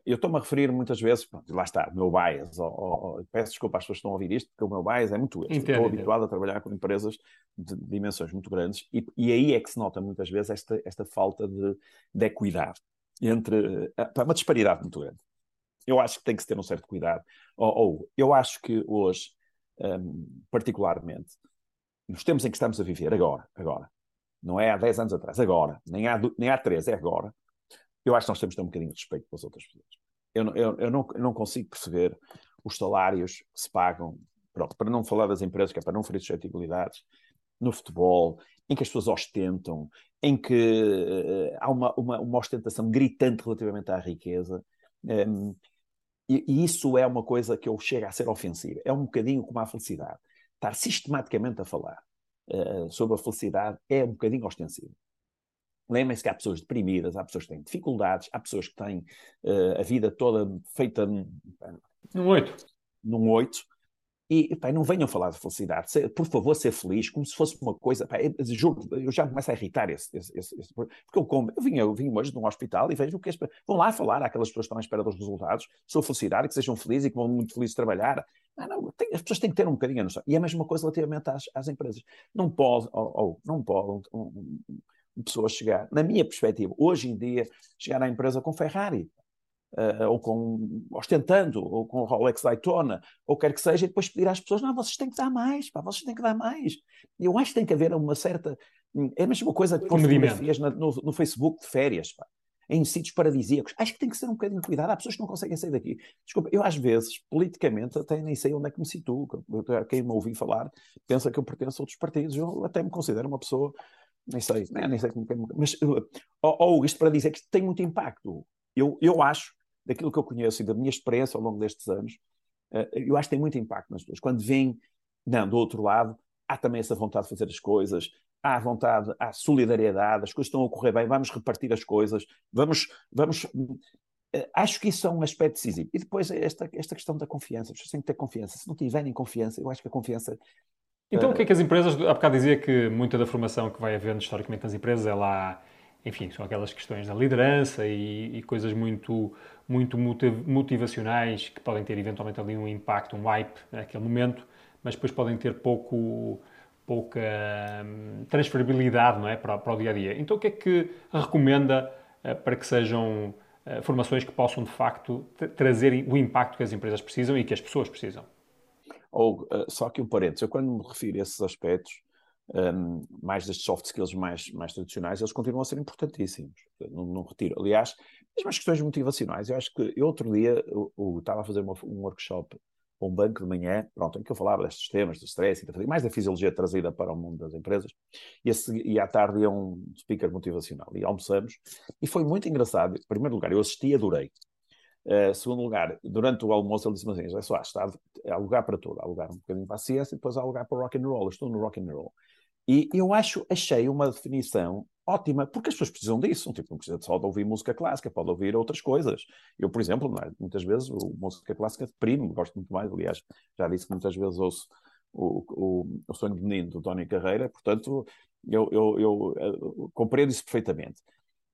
eu estou-me a referir muitas vezes, pronto, lá está, o meu bias, ou, ou, peço desculpa às pessoas que estão a ouvir isto, porque o meu bias é muito este. Estou habituado a trabalhar com empresas de dimensões muito grandes e, e, aí é que se nota muitas vezes esta, esta falta de, de equidade entre uma disparidade muito grande. Eu acho que tem que se ter um certo cuidado. Ou, ou eu acho que hoje, um, particularmente, nos tempos em que estamos a viver, agora, agora, não é há 10 anos atrás, agora, nem há, nem há 3, é agora, eu acho que nós temos de ter um bocadinho de respeito pelas outras pessoas. Eu, eu, eu, não, eu não consigo perceber os salários que se pagam, pronto, para não falar das empresas, que é para não ferir suscetibilidades, no futebol, em que as pessoas ostentam, em que uh, há uma, uma, uma, ostentação gritante relativamente à riqueza. Um, ehm, e, e, isso é uma coisa que eu chego a ser ofensiva. É um bocadinho como a felicidade. Estar sistematicamente a falar uh, sobre a felicidade é um bocadinho ostensivo. Lembrem-se que há pessoas deprimidas, há pessoas que têm dificuldades, há pessoas que têm uh, a vida toda feita num oito. Num oito. E pá, não venham falar de felicidade. Se, por favor, ser feliz, como se fosse uma coisa. Pá, eu, juro, eu já começo a irritar esse. esse, esse, esse porque eu, como, eu, vim, eu vim hoje de um hospital e vejo o que as, vão lá falar àquelas pessoas que estão à espera dos resultados, sou felicidade, que sejam felizes e que vão muito felizes trabalhar. Não, não, tem, as pessoas têm que ter um bocadinho a noção. E é a mesma coisa relativamente às, às empresas. Não pode, ou, ou não pode, um, um, pessoa chegar, na minha perspectiva, hoje em dia, chegar à empresa com Ferrari, uh, ou com ostentando, ou com Rolex Daytona, ou quer que seja, e depois pedir às pessoas: não, vocês têm que dar mais, pá, vocês têm que dar mais. Eu acho que tem que haver uma certa. É a mesma coisa com fotografias no, no, Facebook de férias, pá, em sítios paradisíacos. Acho que tem que ser um bocadinho cuidado. Há pessoas que não conseguem sair daqui. Desculpa, eu às vezes, politicamente, até nem sei onde é que me situo. Quem me ouvi falar pensa que eu pertenço a outros partidos. Eu até me considero uma pessoa nem sei, nem, nem sei como, mas ou, isto para dizer que tem muito impacto. Eu, eu acho, daquilo que eu conheço e da minha experiência ao longo destes anos, uh, eu acho que tem muito impacto nas pessoas. Quando vêm, não, do outro lado, há também essa vontade de fazer as coisas, há vontade, há solidariedade, as coisas estão a correr bem, vamos repartir as coisas, vamos, vamos uh, acho que isso é um aspecto decisivo. E depois esta, esta questão da confiança. As pessoas têm que ter confiança. Se não tiverem confiança, eu acho que a confiança então, o que é que as empresas, há bocado dizia que muita da formação que vai havendo historicamente nas empresas é lá, enfim, são aquelas questões da liderança e, e coisas muito, muito motivacionais que podem ter eventualmente ali um impacto, um hype naquele momento, mas depois podem ter pouco, pouca hum, transferibilidade não é, para, para o dia a dia. Então, o que é que recomenda uh, para que sejam uh, formações que possam de facto trazer o impacto que as empresas precisam e que as pessoas precisam? Ou, uh, só que um parênteses, eu quando me refiro a esses aspectos, um, mais destes soft skills mais, mais tradicionais, eles continuam a ser importantíssimos. Não, não retiro. Aliás, mesmo as questões motivacionais, eu acho que eu outro dia eu, eu estava a fazer uma, um workshop um banco de manhã, pronto, em que eu falava destes temas, do stress, e mais da fisiologia trazida para o mundo das empresas, e, e à tarde ia um speaker motivacional, e almoçamos, e foi muito engraçado. Em primeiro lugar, eu assisti e adorei. Uh, segundo lugar, durante o almoço ele disse-me assim, já só, está há lugar para tudo, há lugar um bocadinho para a ciência e depois há lugar para o rock and roll, eu estou no rock and roll. E eu acho, achei uma definição ótima, porque as pessoas precisam disso, tipo, não precisa só de ouvir música clássica, pode ouvir outras coisas. Eu, por exemplo, é? muitas vezes o, música clássica deprime, gosto muito mais, aliás, já disse que muitas vezes ouço o, o, o Sonho de Menino do Tony Carreira, portanto, eu, eu, eu, eu compreendo isso perfeitamente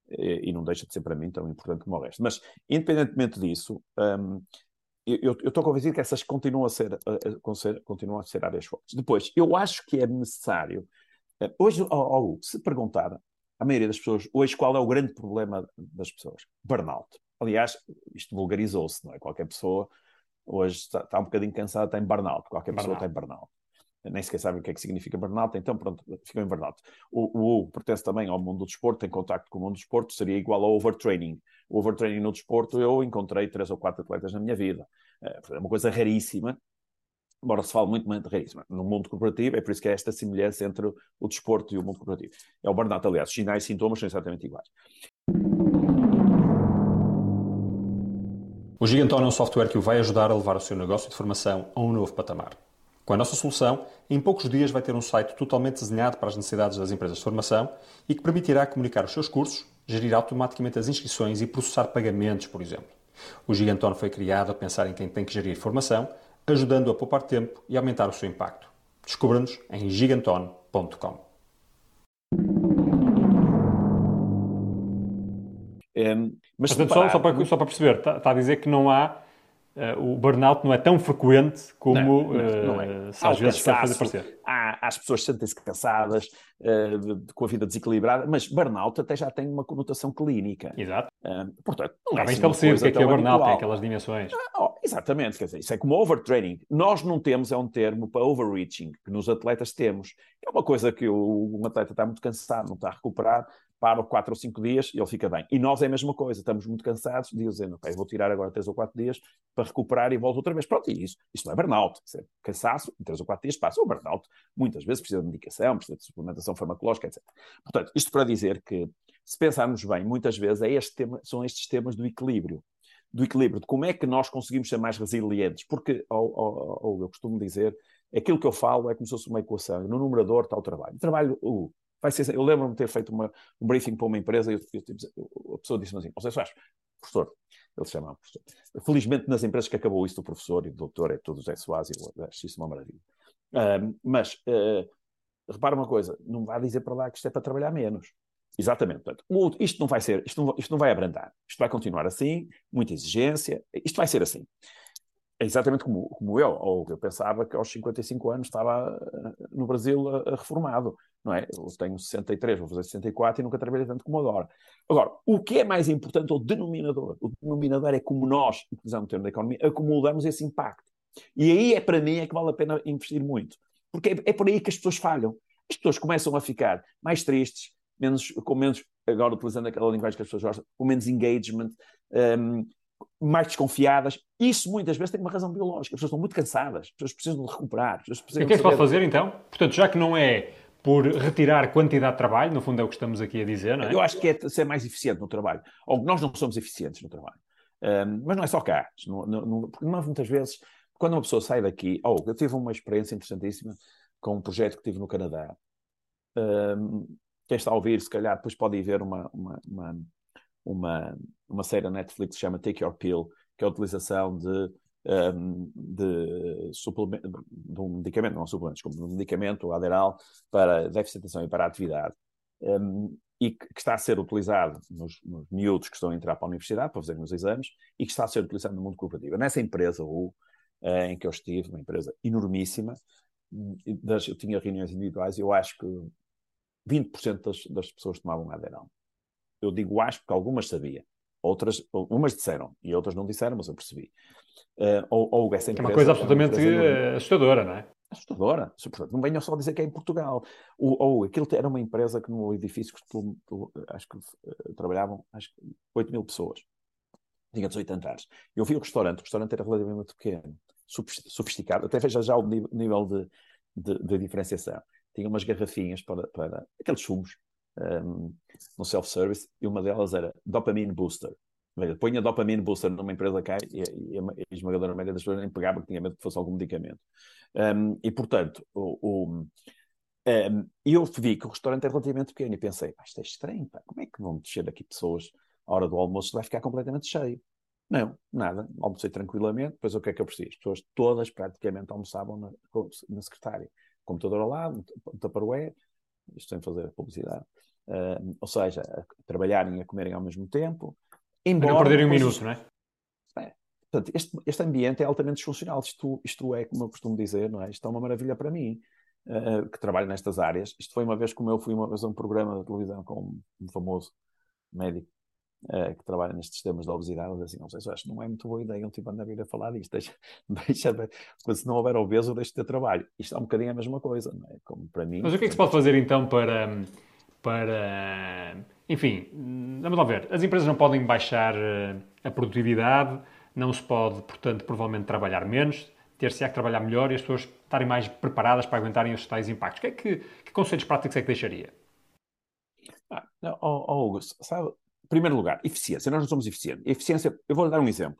e não deixa de ser para mim tão importante como o resto. Mas, independentemente disso, um, eu estou convencido que essas continuam a ser, a, continuam a ser áreas fortes. Depois, eu acho que é necessário. Eh, hoje, oh, oh, se perguntar à maioria das pessoas, hoje qual é o grande problema das pessoas? Burnout. Aliás, isto vulgarizou-se, não é? Qualquer pessoa hoje está, está um bocadinho cansada, tem burnout. Qualquer pessoa burnout. tem burnout nem sequer sabem o que é que significa burnout, então pronto, ficam em burnout. O, o Hugo pertence também ao mundo do desporto, tem contacto com o mundo do desporto, seria igual ao overtraining. O overtraining no desporto, eu encontrei três ou quatro atletas na minha vida. É uma coisa raríssima, embora se fale muito, muito raríssima. No mundo corporativo, é por isso que há esta semelhança entre o desporto e o mundo corporativo. É o burnout, aliás, os sinais e sintomas são exatamente iguais. O Giganton é um software que o vai ajudar a levar o seu negócio de formação a um novo patamar. Com a nossa solução, em poucos dias vai ter um site totalmente desenhado para as necessidades das empresas de formação e que permitirá comunicar os seus cursos, gerir automaticamente as inscrições e processar pagamentos, por exemplo. O Giganton foi criado a pensar em quem tem que gerir formação, ajudando a poupar tempo e aumentar o seu impacto. Descubra-nos em giganton.com. Um, mas Portanto, só, só, para, só para perceber, está, está a dizer que não há Uh, o burnout não é tão frequente como não, não, não é. uh, às vezes quer fazer parecer. Há, as pessoas sentem-se cansadas, uh, de, de, com a vida desequilibrada, mas burnout até já tem uma conotação clínica. Exato. portanto, não Está é bem estabelecido o que é que é burnout, tem aquelas dimensões. Ah, oh, exatamente, quer dizer, isso é como overtraining. Nós não temos, é um termo para overreaching, que nos atletas temos. É uma coisa que o, um atleta está muito cansado, não está a recuperar, para quatro ou cinco dias e ele fica bem. E nós é a mesma coisa, estamos muito cansados, dizendo, okay, vou tirar agora três ou quatro dias para recuperar e volto outra vez. Pronto, e isso, isto não é burnout, é cansaço, em três ou quatro dias passa. O burnout muitas vezes precisa de medicação, precisa de suplementação farmacológica, etc. Portanto, isto para dizer que, se pensarmos bem, muitas vezes é este tema, são estes temas do equilíbrio. Do equilíbrio, de como é que nós conseguimos ser mais resilientes. Porque, ou, ou, ou eu costumo dizer, aquilo que eu falo é como se fosse uma equação. No numerador está o trabalho. O trabalho, o, vai ser, eu lembro-me de ter feito uma, um briefing para uma empresa e eu, eu, a pessoa disse-me assim, faz, professor, ele se chama professor. Felizmente nas empresas que acabou isso do professor e do doutor é todos Zé Soares e acho isso uma maravilha. Uh, mas uh, repara uma coisa, não vá dizer para lá que isto é para trabalhar menos. Exatamente. Portanto, isto não vai ser, isto não, isto não vai abrandar. Isto vai continuar assim, muita exigência, isto vai ser assim. É exatamente como, como eu, ou eu pensava que aos 55 anos estava eh, no Brasil reformado não é? Eu tenho 63, vou fazer 64 e nunca trabalhei tanto como agora. Agora, o que é mais importante é o denominador. O denominador é como nós, utilizando o termo da economia, acumulamos esse impacto. E aí é para mim é que vale a pena investir muito. Porque é, é por aí que as pessoas falham. As pessoas começam a ficar mais tristes, menos, com menos, agora utilizando aquela linguagem que as pessoas gostam, com menos engagement, um, mais desconfiadas. Isso muitas vezes tem uma razão biológica. As pessoas estão muito cansadas, as pessoas precisam de recuperar. As precisam o que é que se pode fazer então? Portanto, já que não é por retirar quantidade de trabalho, no fundo é o que estamos aqui a dizer, não é? Eu acho que é ser mais eficiente no trabalho. Ou nós não somos eficientes no trabalho. Um, mas não é só cá. Não, não, porque nós muitas vezes, quando uma pessoa sai daqui... Oh, eu tive uma experiência interessantíssima com um projeto que tive no Canadá. Um, quem está a ouvir, se calhar, depois pode ver uma, uma, uma, uma, uma série na Netflix que se chama Take Your Pill, que é a utilização de um, de, de um medicamento, não suplementos, como um medicamento, o Aderal, para déficit de atenção e para a atividade, um, e que, está a ser utilizado nos, nos, miúdos que estão a entrar para a universidade, para fazerem os exames, e que está a ser utilizado no mundo corporativo. Nessa empresa, o, uh, em que eu estive, uma empresa enormíssima, das, eu tinha reuniões individuais e eu acho que 20% das, das pessoas tomavam Aderal. Eu digo acho porque algumas sabia. Outras, umas disseram e outras não disseram, mas eu percebi. Uh, ou, ou essa empresa, é uma coisa absolutamente é assustadora, não é? Assustadora. Não venham só dizer que é em Portugal. Ou, ou aquilo era uma empresa que no edifício que tu, tu, acho que uh, trabalhavam acho que 8 mil pessoas. Tinha 18 andares. Eu vi o restaurante, o restaurante era relativamente pequeno, sofisticado, até veja já o nível de, de, de diferenciação. Tinha umas garrafinhas para, para aqueles sumos um, no self-service, e uma delas era Dopamine Booster. Põe a Dopamine Booster numa empresa cá e, e, a esmagadora média das pessoas nem pegava porque tinha medo que fosse algum medicamento. Um, e, portanto, o, o um, eu vi que o restaurante é relativamente pequeno e pensei, pá, isto é estranho, pá, como é que vão descer aqui pessoas à hora do almoço? Vai ficar completamente cheio. Não, nada. Almocei tranquilamente. Depois o que é que eu preciso? As pessoas todas praticamente almoçavam na, na secretária. Computador ao lado, um tupperware, isto sem fazer publicidade. Uh, ou seja, a trabalharem e a comerem ao mesmo tempo. Embora não perderem um minuto, não é? é? Portanto, este, este ambiente é altamente disfuncional. Isto, isto é, como eu costumo dizer, não é? Isto é uma maravilha para mim, uh, que trabalho nestas áreas. Isto foi uma vez como eu fui uma vez a um programa de televisão com um famoso médico uh, que trabalha nestes temas da obesidade. Assim, não sei se acho que não é muito boa ideia um tipo andar a vir a falar disto. *laughs* Deixa, deixa, se não houver obeso, deixa de ter trabalho. Isto é um bocadinho a mesma coisa, não é? Como para mim. Mas o que é que se pode fazer então para para. Enfim, vamos lá ver. As empresas não podem baixar eh, a produtividade, não se pode, portanto, provavelmente trabalhar menos, ter-se a que trabalhar melhor e as pessoas estarem mais preparadas para aguentarem os tais impactos. Que, é que, que conselhos práticos é que deixaria? Ah, oh, oh, Hugo, sabe, primeiro lugar, eficiência. Nós não somos eficientes. Eficiência, eu vou dar um exemplo.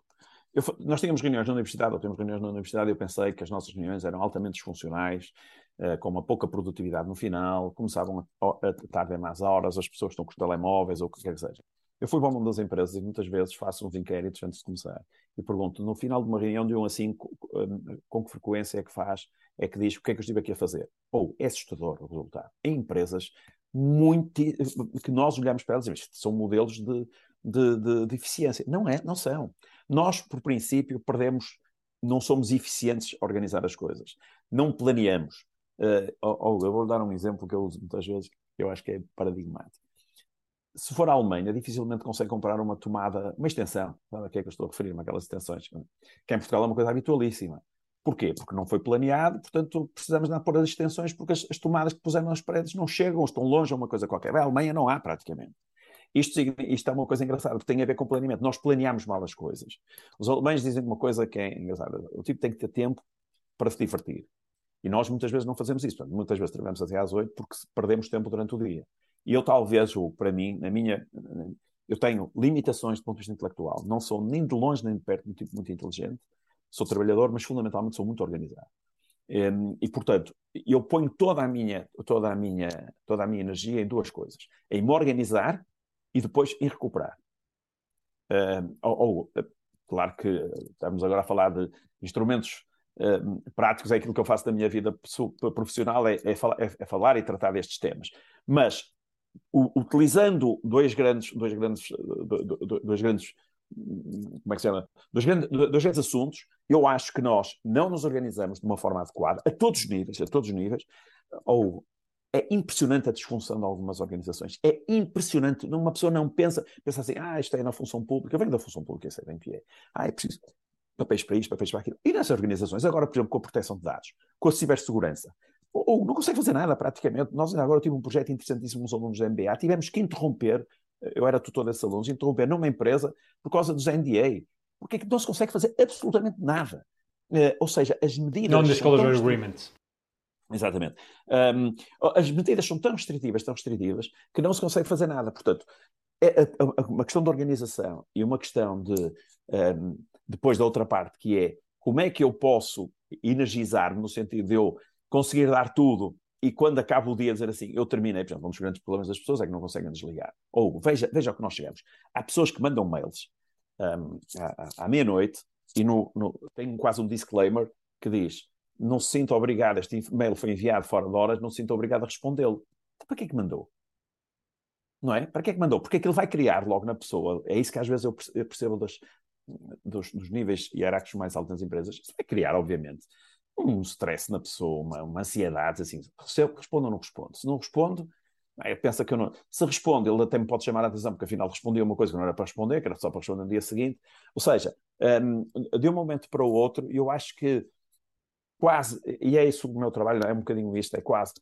eu, nós tínhamos reuniões na universidade, ou temos reuniões na universidade, e eu pensei que as nossas reuniões eram altamente disfuncionais, uh, com uma pouca produtividade no final, começavam a, a tarde mais horas, as pessoas estão com os telemóveis ou o que quer que seja. Eu fui para mundo das empresas e muitas vezes faço uns inquéritos antes de começar e pergunto, no final de uma reunião de um assim, com, com que frequência é que faz, é que diz o que é que eu estive aqui a fazer? Ou é assustador o resultado. Em empresas muito que nós olhamos para elas e dizemos, são modelos de, de, de, de eficiência. Não é, não são. Nós, por princípio, perdemos, não somos eficientes a organizar as coisas. Não planeamos. Uh, oh, eu vou dar um exemplo que eu uso muitas vezes, que eu acho que é paradigmático. Se for a Alemanha, dificilmente consegue comprar uma tomada, uma extensão, sabe a que é que eu estou a referir-me, aquelas extensões, que em Portugal é uma coisa habitualíssima. Porquê? Porque não foi planeado, portanto precisamos de pôr as extensões porque as, as tomadas que pusemos nas paredes não chegam, estão longe a uma coisa qualquer. A Alemanha não há praticamente. Isto, isto é uma coisa engraçada, porque tem a ver com planeamento. Nós planeamos mal as coisas. Os alemães dizem uma coisa que é engraçada. O tipo tem que ter tempo para se divertir. E nós muitas vezes não fazemos isso. Muitas vezes trabalhamos até às oito porque perdemos tempo durante o dia. E eu talvez, para mim, na minha... Eu tenho limitações do ponto de vista intelectual. Não sou nem de longe nem de perto um tipo muito inteligente. Sou trabalhador, mas fundamentalmente sou muito organizado. Um, e portanto, eu ponho toda a minha, toda a minha, toda a minha energia em duas coisas: em me organizar e depois em recuperar. Ou, ou, claro que estamos agora a falar de instrumentos práticos, é aquilo que eu faço da minha vida profissional, é, é, falar, é, é falar, e tratar destes temas. Mas o, utilizando dois grandes, dois grandes, dois grandes como é que se chama? Dois grandes, dois grandes assuntos, eu acho que nós não nos organizamos de uma forma adequada, a todos os níveis, a todos os níveis, ou é impressionante a disfunção de algumas organizações. É impressionante. Uma pessoa não pensa, pensa assim, ah, isto é na função pública. Eu venho da função pública, sei bem que é. Ah, é preciso papéis para isto, papéis para aquilo. E nessas organizações, agora, por exemplo, com a proteção de dados, com a cibersegurança, ou, ou não consegue fazer nada praticamente. Nós agora tivemos um projeto interessantíssimo nos alunos da MBA, tivemos que interromper, eu era tutor desses alunos, interromper numa empresa por causa dos NDA. Porque é que não se consegue fazer absolutamente nada. Uh, ou seja, as medidas. Non-disclosure agreements. Exatamente. Um, as medidas são tão restritivas, tão restritivas, que não se consegue fazer nada. Portanto, é uma questão de organização e uma questão de, um, depois da outra parte, que é como é que eu posso energizar no sentido de eu conseguir dar tudo e quando acaba o dia dizer assim, eu terminei, por exemplo, um dos grandes problemas das pessoas é que não conseguem desligar. Ou, veja, veja o que nós chegamos. Há pessoas que mandam mails um, à, à meia-noite e no, no, tem quase um disclaimer que diz não se sinta obrigado, este e-mail foi enviado fora de horas, não se sinta obrigado a respondê-lo. Então, para que é que mandou? Não é? Para que é que mandou? Porque é que ele vai criar logo na pessoa. É isso que às vezes eu percebo dos, dos níveis hierárquicos mais altos das empresas. Isso vai criar, obviamente, um stress na pessoa, uma, uma ansiedade, assim, se eu respondo ou não respondo. Se não respondo, pensa que eu não. Se responde, ele até me pode chamar a atenção, porque afinal respondeu uma coisa que não era para responder, que era só para responder no dia seguinte. Ou seja, um, de um momento para o outro, eu acho que quase, e é isso o meu trabalho, é um bocadinho isto, é quase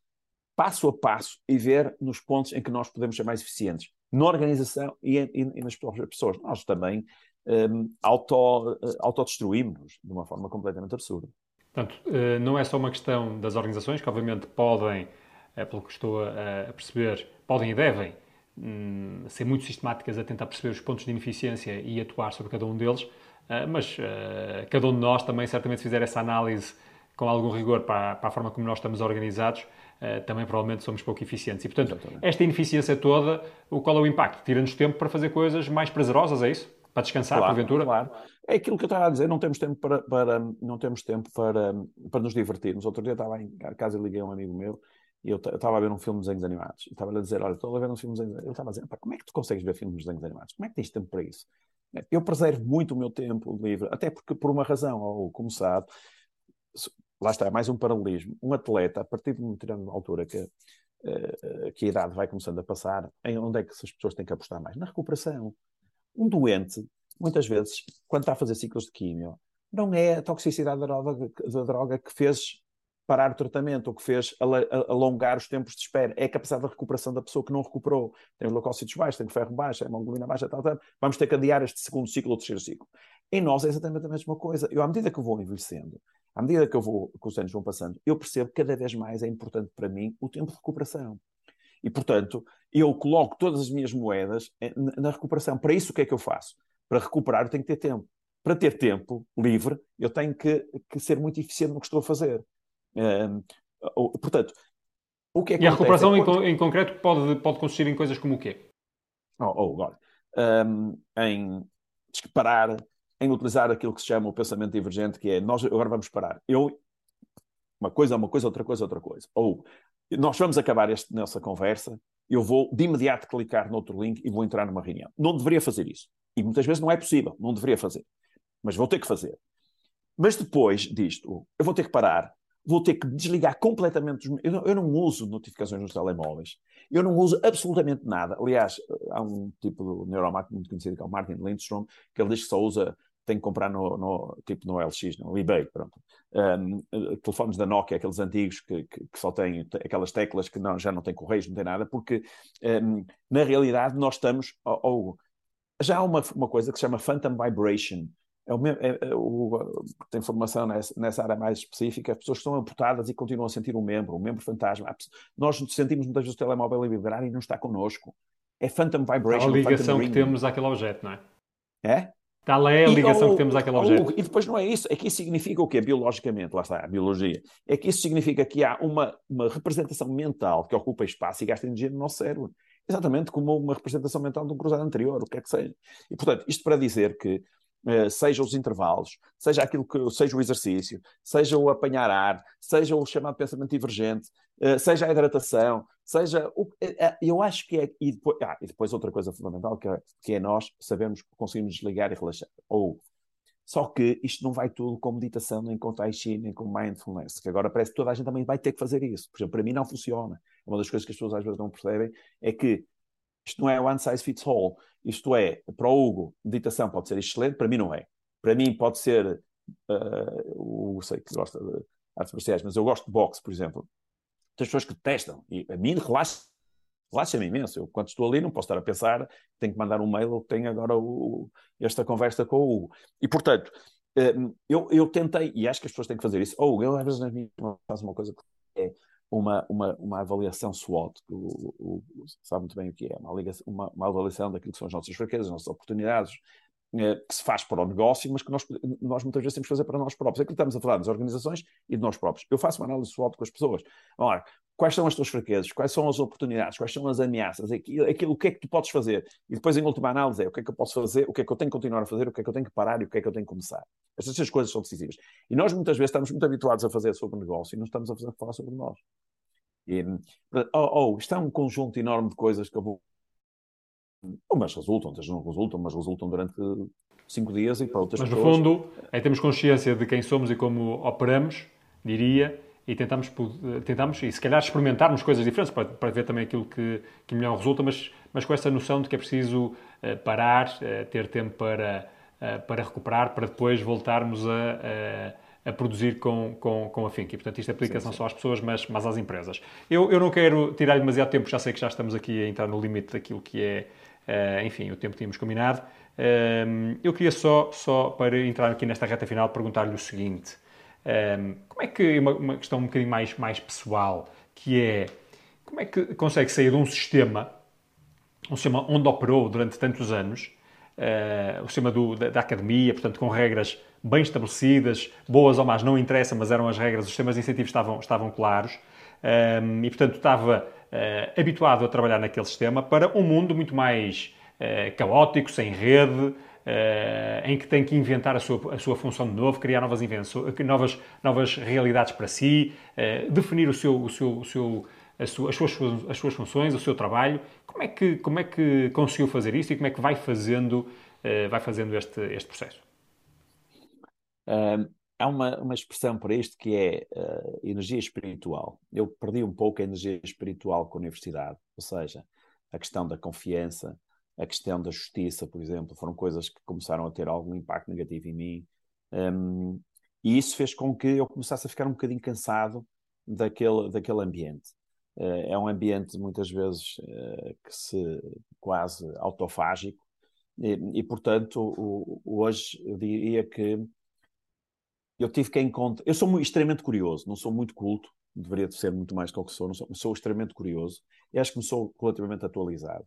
passo a passo e ver nos pontos em que nós podemos ser mais eficientes, na organização e, e, e nas próprias pessoas. Nós também um, auto, autodestruímos-nos de uma forma completamente absurda. Portanto, eh, não é só uma questão das organizações, que obviamente podem, eh, pelo que estou a perceber, podem e devem hum, ser muito sistemáticas a tentar perceber os pontos de ineficiência e atuar sobre cada um deles, eh, mas cada um de nós também certamente fizer essa análise com algum rigor para, a forma como nós estamos organizados, também provavelmente somos pouco eficientes. E, portanto, esta ineficiência toda, o qual é o impacto? Tira-nos tempo para fazer coisas mais prazerosas, é isso? Para descansar, claro, porventura? Claro. É aquilo que eu estava a dizer, não temos tempo para, para, não temos tempo para, para nos divertirmos. Outro dia estava em casa e liguei a um amigo meu e eu estava a ver um filme de desenhos animados. E estava a dizer, olha, estou a ver um filme de desenhos animados. Eu estava a dizer, como é que tu consegues ver filmes de desenhos animados? Como é que tens tempo para isso? Eu preservo muito o meu tempo livre, até porque por uma razão, ou como sabe, lá está, mais um paralelismo. Um atleta, a partir de uma determinada altura que, uh, que a idade vai começando a passar, em onde é que as pessoas têm que apostar mais? Na recuperação. Um doente, muitas vezes, quando está a fazer ciclos de químio, não é a toxicidade da droga, da droga que fez parar o tratamento ou que fez alongar os tempos de espera. É a capacidade de recuperação da pessoa que não recuperou. Tem os leucócitos baixos, tem o ferro baixo, a hemoglobina baixa, tal, tal. Vamos ter que adiar este segundo ciclo ou terceiro ciclo. Em nós é exatamente a mesma coisa. Eu, à medida que eu vou envelhecendo, à medida que eu vou, que os anos vão passando, eu percebo que cada vez mais é importante para mim o tempo de recuperação. E, portanto, eu coloco todas as minhas moedas na recuperação. Para isso, o que é que eu faço? Para recuperar, eu tenho que ter tempo. para ter tempo livre, eu tenho que, que ser muito eficiente no que estou a fazer. Um, portanto, o que é que E a recuperação é quando... em, concreto pode, pode consistir em coisas como o quê? Oh, oh, agora, um, em parar, em utilizar aquilo que se chama o pensamento divergente, que é nós agora vamos parar. Eu, uma coisa é uma coisa, outra coisa é outra coisa. Ou nós vamos acabar este, nessa conversa, eu vou de imediato clicar no outro link e vou entrar numa reunião. Não deveria fazer isso. E muitas vezes não é possível, não deveria fazer. Mas vou ter que fazer. Mas depois disto, eu vou ter que parar, vou ter que desligar completamente. Os... Eu, não, eu não uso notificações nos telemóveis. Eu não uso absolutamente nada. Aliás, há um tipo de neuromarketing muito conhecido que é o Martin Lindstrom, que ele diz que só usa tem que comprar no, no, tipo no LX, no eBay, pronto. Um, telefones da Nokia, aqueles antigos que, que, que, só têm aquelas teclas que não, já não têm correios, não tem nada, porque um, na realidade nós estamos. Ou, já há uma, uma coisa que se chama Phantom Vibration. É o, é, é, o, tem formação nessa, nessa, área mais específica, as pessoas estão amputadas e continuam a sentir um membro, um membro fantasma. Nós sentimos muitas vezes o telemóvel a vibrar e não está connosco. É Phantom Vibration. A ligação que temos àquele objeto, não é? É? Tal é a ligação que temos àquele objeto. E depois não é isso, é que isso significa o quê? Biologicamente, lá está, a biologia. É que isso significa que há uma, uma representação mental que ocupa espaço e gasta energia no nosso cérebro. Exatamente como uma representação mental de um cruzado anterior, o que é que seja. E, portanto, isto para dizer que Uh, seja os intervalos, seja aquilo que seja o exercício, seja o apanhar ar, seja o chamado pensamento divergente, seja a hidratação, seja o, uh, eu acho que é e depois, ah, e depois outra coisa fundamental que é, que é nós sabemos conseguimos desligar e relaxar ou só que isto não vai tudo com meditação, nem com tai chi, nem com mindfulness, que agora parece que toda a gente também vai ter que fazer isso. Por exemplo, para mim não funciona. Uma das coisas que as pessoas às vezes não percebem é que isto não é one size fits all. Isto é, para o Hugo, meditação pode ser excelente, para mim não é. Para mim pode ser, uh, o sei que gosta de artes marciais, mas eu gosto de boxe, por exemplo. Tem pessoas que detestam, e a mim relaxa, relaxa-me imenso. Eu, quando estou ali, não posso estar a pensar, tenho que mandar um mail, ou tenho agora o, esta conversa com o Hugo. E, portanto, uh, eu, eu tentei, e acho que as pessoas têm que fazer isso, ou eu às vezes nas minhas faço uma coisa que é uma, uma, uma avaliação SWOT, que o, o, sabe muito bem o que é, uma, uma, uma avaliação daquilo que são as nossas fraquezas, as nossas oportunidades, eh, que se faz para o negócio, mas que nós, nós muitas vezes temos que fazer para nós próprios. Aqui estamos a falar das organizações e de nós próprios. Eu faço uma análise SWOT com as pessoas. Ora, quais são as tuas fraquezas? Quais são as oportunidades? Quais são as ameaças? Aquilo, aquilo, o que é que tu podes fazer? E depois, em última análise, é o que é que eu posso fazer, o que é que eu tenho que continuar a fazer, o que é que eu tenho que parar e o que é que eu tenho que começar. Estas três coisas são decisivas. E nós, muitas vezes, estamos muito habituados a fazer sobre o negócio e não estamos a falar sobre nós. E, oh, oh, isto é um conjunto enorme de coisas que eu vou. Umas resultam, outras não resultam, mas resultam durante cinco dias e para outras mas, pessoas. Mas, no fundo, é temos consciência de quem somos e como operamos, diria, e tentamos, tentamos e se calhar experimentarmos coisas diferentes para, para ver também aquilo que, que melhor resulta, mas, mas com essa noção de que é preciso uh, parar, uh, ter tempo para, uh, para recuperar, para depois voltarmos a a produzir com, com, com afinco. E, portanto, isto aplica-se não só às pessoas, mas, mas às empresas. Eu, eu não quero tirar demasiado tempo, já sei que já estamos aqui a entrar no limite daquilo que é, uh, enfim, o tempo que tínhamos combinado. Uh, eu queria só, só, para entrar aqui nesta reta final, perguntar-lhe o seguinte. Um, como é que, uma, uma questão um bocadinho mais, mais pessoal, que é, como é que consegue sair de um sistema, um sistema onde operou durante tantos anos, uh, o sistema do, da, da academia, portanto, com regras bem estabelecidas, boas ou más, não interessa, mas eram as regras, os sistemas de incentivos estavam, estavam claros um, e, portanto, estava uh, habituado a trabalhar naquele sistema para um mundo muito mais uh, caótico, sem rede, uh, em que tem que inventar a sua, a sua função de novo, criar novas, invenções, novas, novas realidades para si, definir o seu, o seu, o seu as suas, as suas funções, o seu trabalho. Como é que, como é que conseguiu fazer isso e como é que vai fazendo, vai fazendo este, este processo? Há uma, uma expressão para isto que é uh, energia espiritual. Eu perdi um pouco a energia espiritual com a universidade, ou seja, a questão da confiança, a questão da justiça, por exemplo, foram coisas que começaram a ter algum impacto negativo em mim. Um, e isso fez com que eu começasse a ficar um bocadinho cansado daquele, daquele ambiente. Uh, é um ambiente, muitas vezes, uh, que se quase autofágico, e, e portanto, o, hoje diria que eu tive que encontrar. Eu sou muito, extremamente curioso, não sou muito culto, deveria ser muito mais do que sou, sou, sou extremamente curioso e acho que me sou relativamente atualizado.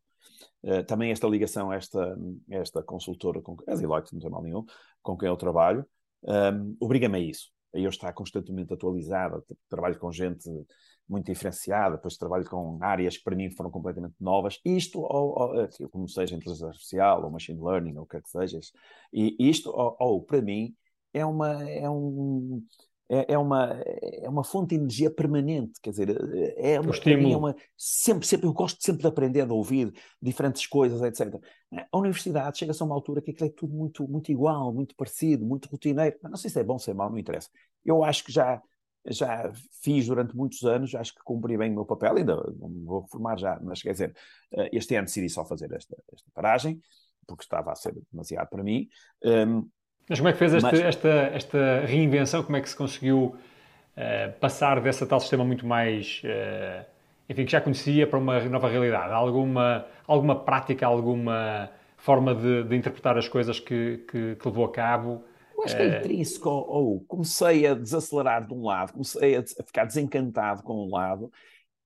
Uh, também esta ligação, esta, esta consultora, com, a Deloitte, não tem mal nenhum, com quem eu trabalho, um, obriga-me a isso. A eu estar constantemente atualizado, trabalho com gente muito diferenciada, depois trabalho com áreas que para mim foram completamente novas. Isto, ou, ou, como seja inteligência artificial, ou machine learning, ou o que é que seja, e isto, ou, ou para mim, é, uma, é um, é, é, uma, é uma fonte de energia permanente, quer dizer, é uma, para mim é uma, sempre, sempre, eu gosto sempre de aprender, de ouvir diferentes coisas, etc. A universidade chega-se a uma altura que aquilo é tudo muito, muito igual, muito parecido, muito rotineiro, não sei se é bom, se é mau, não interessa. Eu acho que já, já fiz durante muitos anos, acho que cumpri bem o meu papel, ainda não vou reformar já, mas quer dizer, eh, este ano decidi só fazer esta, esta paragem, porque estava a ser demasiado para mim. Um, mas como é que fez este, Mas... esta, esta reinvenção? Como é que se conseguiu uh, passar dessa tal sistema muito mais, uh, enfim, que já conhecia para uma nova realidade? Alguma, alguma prática, alguma forma de, de interpretar as coisas que, que, que, levou a cabo? Eu acho que é eh, intrínseco, ou, comecei a desacelerar de um lado, comecei a, a ficar desencantado com um lado,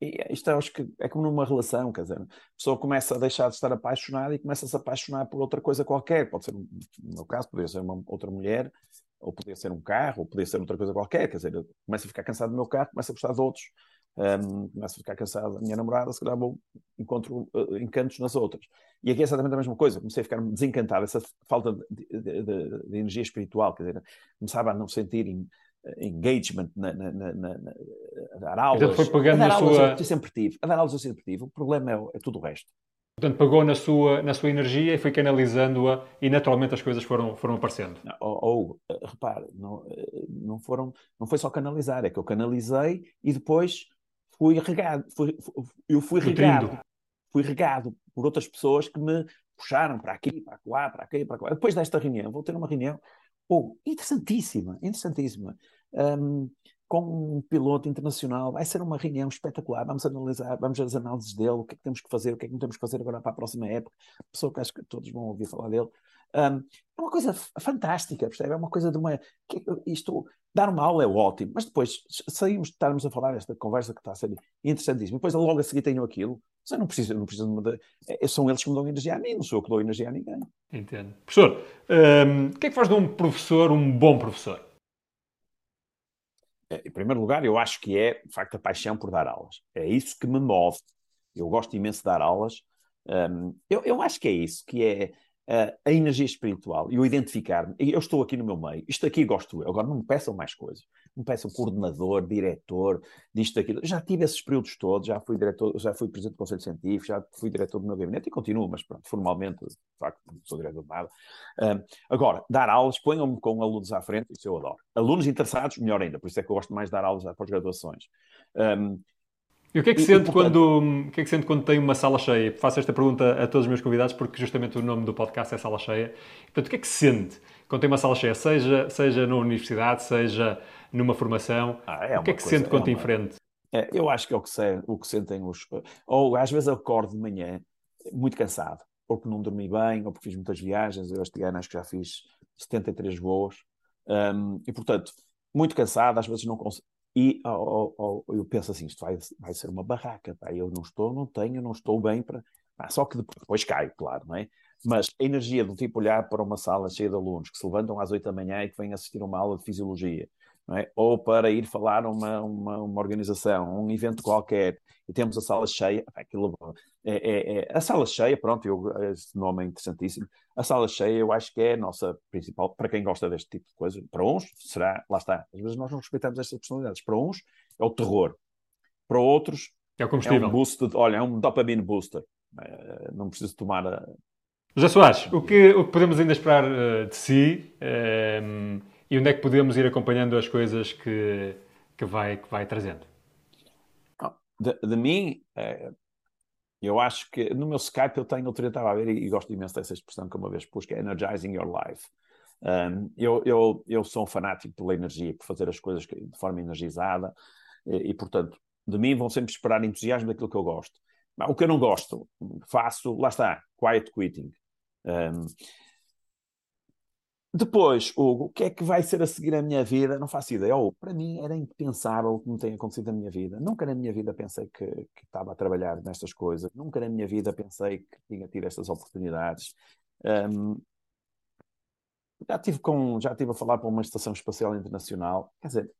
isto acho que é como numa relação, quer dizer, a pessoa começa a deixar de estar apaixonada e começa a se apaixonar por outra coisa qualquer. Pode ser, no meu caso, poderia ser uma outra mulher, ou poderia ser um carro, ou poderia ser outra coisa qualquer. Quer dizer, começa a ficar cansado do meu carro, começa a gostar de outros, um, começa a ficar cansado da minha namorada, se calhar vou, encontro uh, encantos nas outras. E aqui é exatamente a mesma coisa, comecei a ficar desencantado, essa falta de, de, de, de energia espiritual, quer dizer, começava a não sentir engagement na, na, na, na, a dar aulas. Foi pegando a dar aulas sua... eu sempre tive. A dar aulas eu sempre tive. O problema é, é tudo o resto. Portanto, pegou na sua, na sua energia e foi canalizando-a e naturalmente as coisas foram, foram aparecendo. Ou, ou eh, repare, não, eh, não, foram, não foi só canalizar, é que eu canalizei e depois fui regado. Fui, eu fui regado. Fui regado por outras pessoas que me puxaram para aqui, para lá, para aqui, para lá. Depois desta reunião, vou ter uma reunião oh, interessantíssima, interessantíssima, um, com um piloto internacional. Vai ser uma reunião espetacular. Vamos analisar, vamos as análises dele, o que é que temos que fazer, o que é que não temos que fazer agora para a próxima época. Pessoa que acho que todos vão ouvir falar dele. Um, é uma coisa fantástica, percebe? É uma coisa de uma. Isto, dar uma aula é ótimo, mas depois saímos de estarmos a falar esta conversa que está a ser interessantíssima. Depois, logo a seguir, tenho aquilo. Você não precisa, não precisa de, é, são eles que me dão energia a mim, não sou eu que dou energia a ninguém. Entendo. Professor, um, o que é que faz de um professor um bom professor? É, em primeiro lugar, eu acho que é, de facto, a paixão por dar aulas. É isso que me move. Eu gosto imenso de dar aulas. Um, eu, eu acho que é isso, que é a energia espiritual e o identificar-me. Eu estou aqui no meu meio, isto aqui gosto eu. Agora não me peçam mais coisas. Me peçam coordenador, diretor, disto, aquilo. Já tive esses períodos todos, já fui diretor, já fui presidente do Conselho Científico, já fui diretor do meu gabinete e continuo, mas pronto, formalmente, de facto, não sou diretor de nada. Uh, agora, dar aulas, ponham-me com alunos à frente, isso eu adoro. Alunos interessados, melhor ainda, por isso é que eu gosto mais de dar aulas às pós-graduações. Um, e o que é que, e, sente, e, quando, o que é que sente quando tem uma sala cheia? Faço esta pergunta a todos os meus convidados porque justamente o nome do podcast é Sala Cheia. Portanto, o que é que sente quando tem uma sala cheia, seja, seja na universidade, seja numa formação? Ah, é o que é que coisa, sente quando é uma... frente? É, eu acho que é o que, se, o que sentem os... Ou às vezes eu acordo de manhã muito cansado, ou porque não dormi bem, ou porque fiz muitas viagens. Eu este ano acho que já fiz 73 voos. Um, e, portanto, muito cansado, às vezes não consigo e oh, oh, eu penso assim, isto vai, vai ser uma barraca, pá. eu não estou, não tenho, não estou bem para... Ah, só que depois cai, claro, não é? Mas a energia do tipo olhar para uma sala cheia de alunos que se levantam às oito da manhã e que vêm assistir uma aula de fisiologia, é? ou para ir falar a uma, uma, uma, organização, um evento qualquer, e temos a sala cheia, aquilo, é, é, é, a sala cheia, pronto, eu, esse nome é interessantíssimo, a sala cheia eu acho que é a nossa principal, para quem gosta deste tipo de coisa, para uns será, lá está, às vezes nós não respeitamos estas personalidades, para uns é o terror, para outros é, o combustível. é um boost, olha, é um dopamine booster, é, não preciso tomar a... José Soares, o que, o que podemos ainda esperar uh, de si? Uh, e onde é que podemos ir acompanhando as coisas que, que, vai, que vai trazendo? De, de mim, é, eu acho que no meu Skype eu tenho, outro dia estava a ver e, e, gosto imenso dessa expressão que uma vez pus, que é Energizing Your Life. Um, eu, eu, eu sou um fanático pela energia, por fazer as coisas de forma energizada e, e, portanto, de mim vão sempre esperar entusiasmo daquilo que eu gosto. O que eu não gosto, faço, lá está, quiet quitting. Um, depois, Hugo, o que é que vai ser a seguir a minha vida? Não faço ideia. Oh, para mim era impensável o que me tem acontecido na minha vida. Nunca na minha vida pensei que, que, estava a trabalhar nestas coisas. Nunca na minha vida pensei que tinha tido estas oportunidades. Um, Já tive, com, já tive a falar para uma estação espacial internacional. Quer dizer,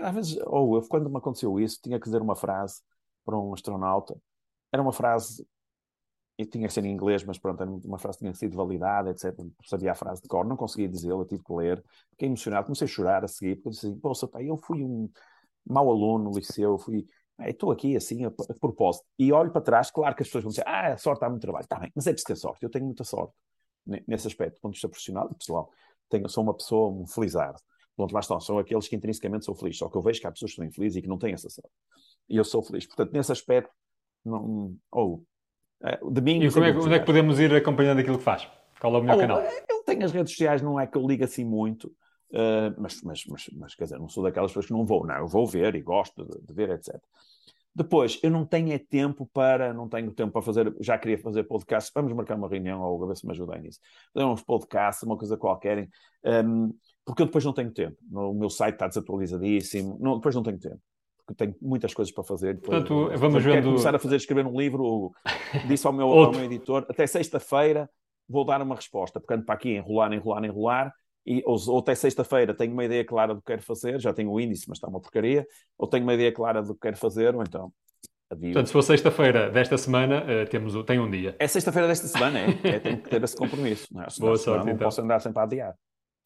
às vezes, ou eu, quando me aconteceu isso, tinha que dizer uma frase para um astronauta. Era uma frase, e tinha ser em inglês, mas pronto, uma frase tinha sido validada, etc. Sabia a frase de cor, não conseguia dizê-la, tive que ler. Fiquei emocionado, comecei a chorar a seguir, porque disse assim, poxa, pai, eu fui um mau aluno no liceu, fui estou aqui assim a, a, propósito. E olho para trás, claro que as pessoas vão dizer, ah, a sorte há muito trabalho. Está bem, mas é preciso ter sorte. Eu tenho muita sorte nesse aspecto, do ponto de vista profissional e pessoal. Tenho, sou uma pessoa, um felizardo. Pronto, lá estão, são aqueles que intrinsecamente são felizes. Só que eu vejo que há pessoas que estão infelizes e que não têm essa sorte. E eu sou feliz. Portanto, nesse aspecto, não, ou é, mim. E como é, onde é que podemos ir acompanhando aquilo que faz? Qual é o melhor ou, canal? Eu tenho as redes sociais, não é que eu ligo assim muito. Uh, mas, mas, mas, mas, quer dizer, não sou daquelas pessoas que não vou, não, eu vou ver e gosto de, de ver, etc. Depois, eu não tenho é tempo para, não tenho tempo para fazer, já queria fazer podcast, vamos marcar uma reunião, ou a ver se me ajudem nisso. Fazer uns podcasts, uma coisa qualquer, um, porque eu depois não tenho tempo. O meu site está desatualizadíssimo, não, depois não tenho tempo. Porque tenho muitas coisas para fazer. Portanto, vamos vendo... começar a fazer, escrever um livro, *laughs* disse ao meu, ao meu editor, até sexta-feira vou dar uma resposta, porque ando para aqui enrolar, enrolar, enrolar, e, ou, ou até sexta-feira tenho uma ideia clara do que quero fazer, já tenho o índice, mas está uma porcaria, ou tenho uma ideia clara do que quero fazer, ou então Adio. Portanto, se for sexta-feira desta semana, uh, temos, tem um dia. É sexta-feira desta semana, é. *laughs* é tenho que ter esse compromisso. Não é? Boa sorte, não então. posso andar sempre a adiar.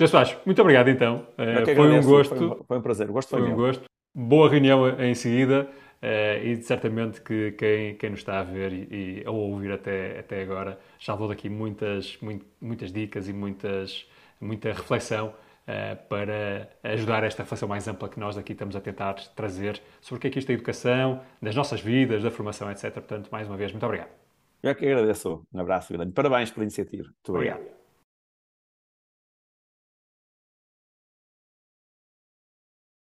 Soares, muito obrigado então. Uh, foi um gosto. Foi um, foi um prazer. O gosto foi, foi um gosto. Boa reunião em seguida. Uh, e certamente que quem, quem nos está a ver e, e a ouvir até, até agora já levou daqui muitas, muito, muitas dicas e muitas, muita reflexão uh, para ajudar esta reflexão mais ampla que nós aqui estamos a tentar trazer sobre o que é que isto é educação, das nossas vidas, da formação, etc. Portanto, mais uma vez, muito obrigado. Eu é que agradeço. Um abraço grande. Parabéns pela iniciativa. Muito obrigado. obrigado.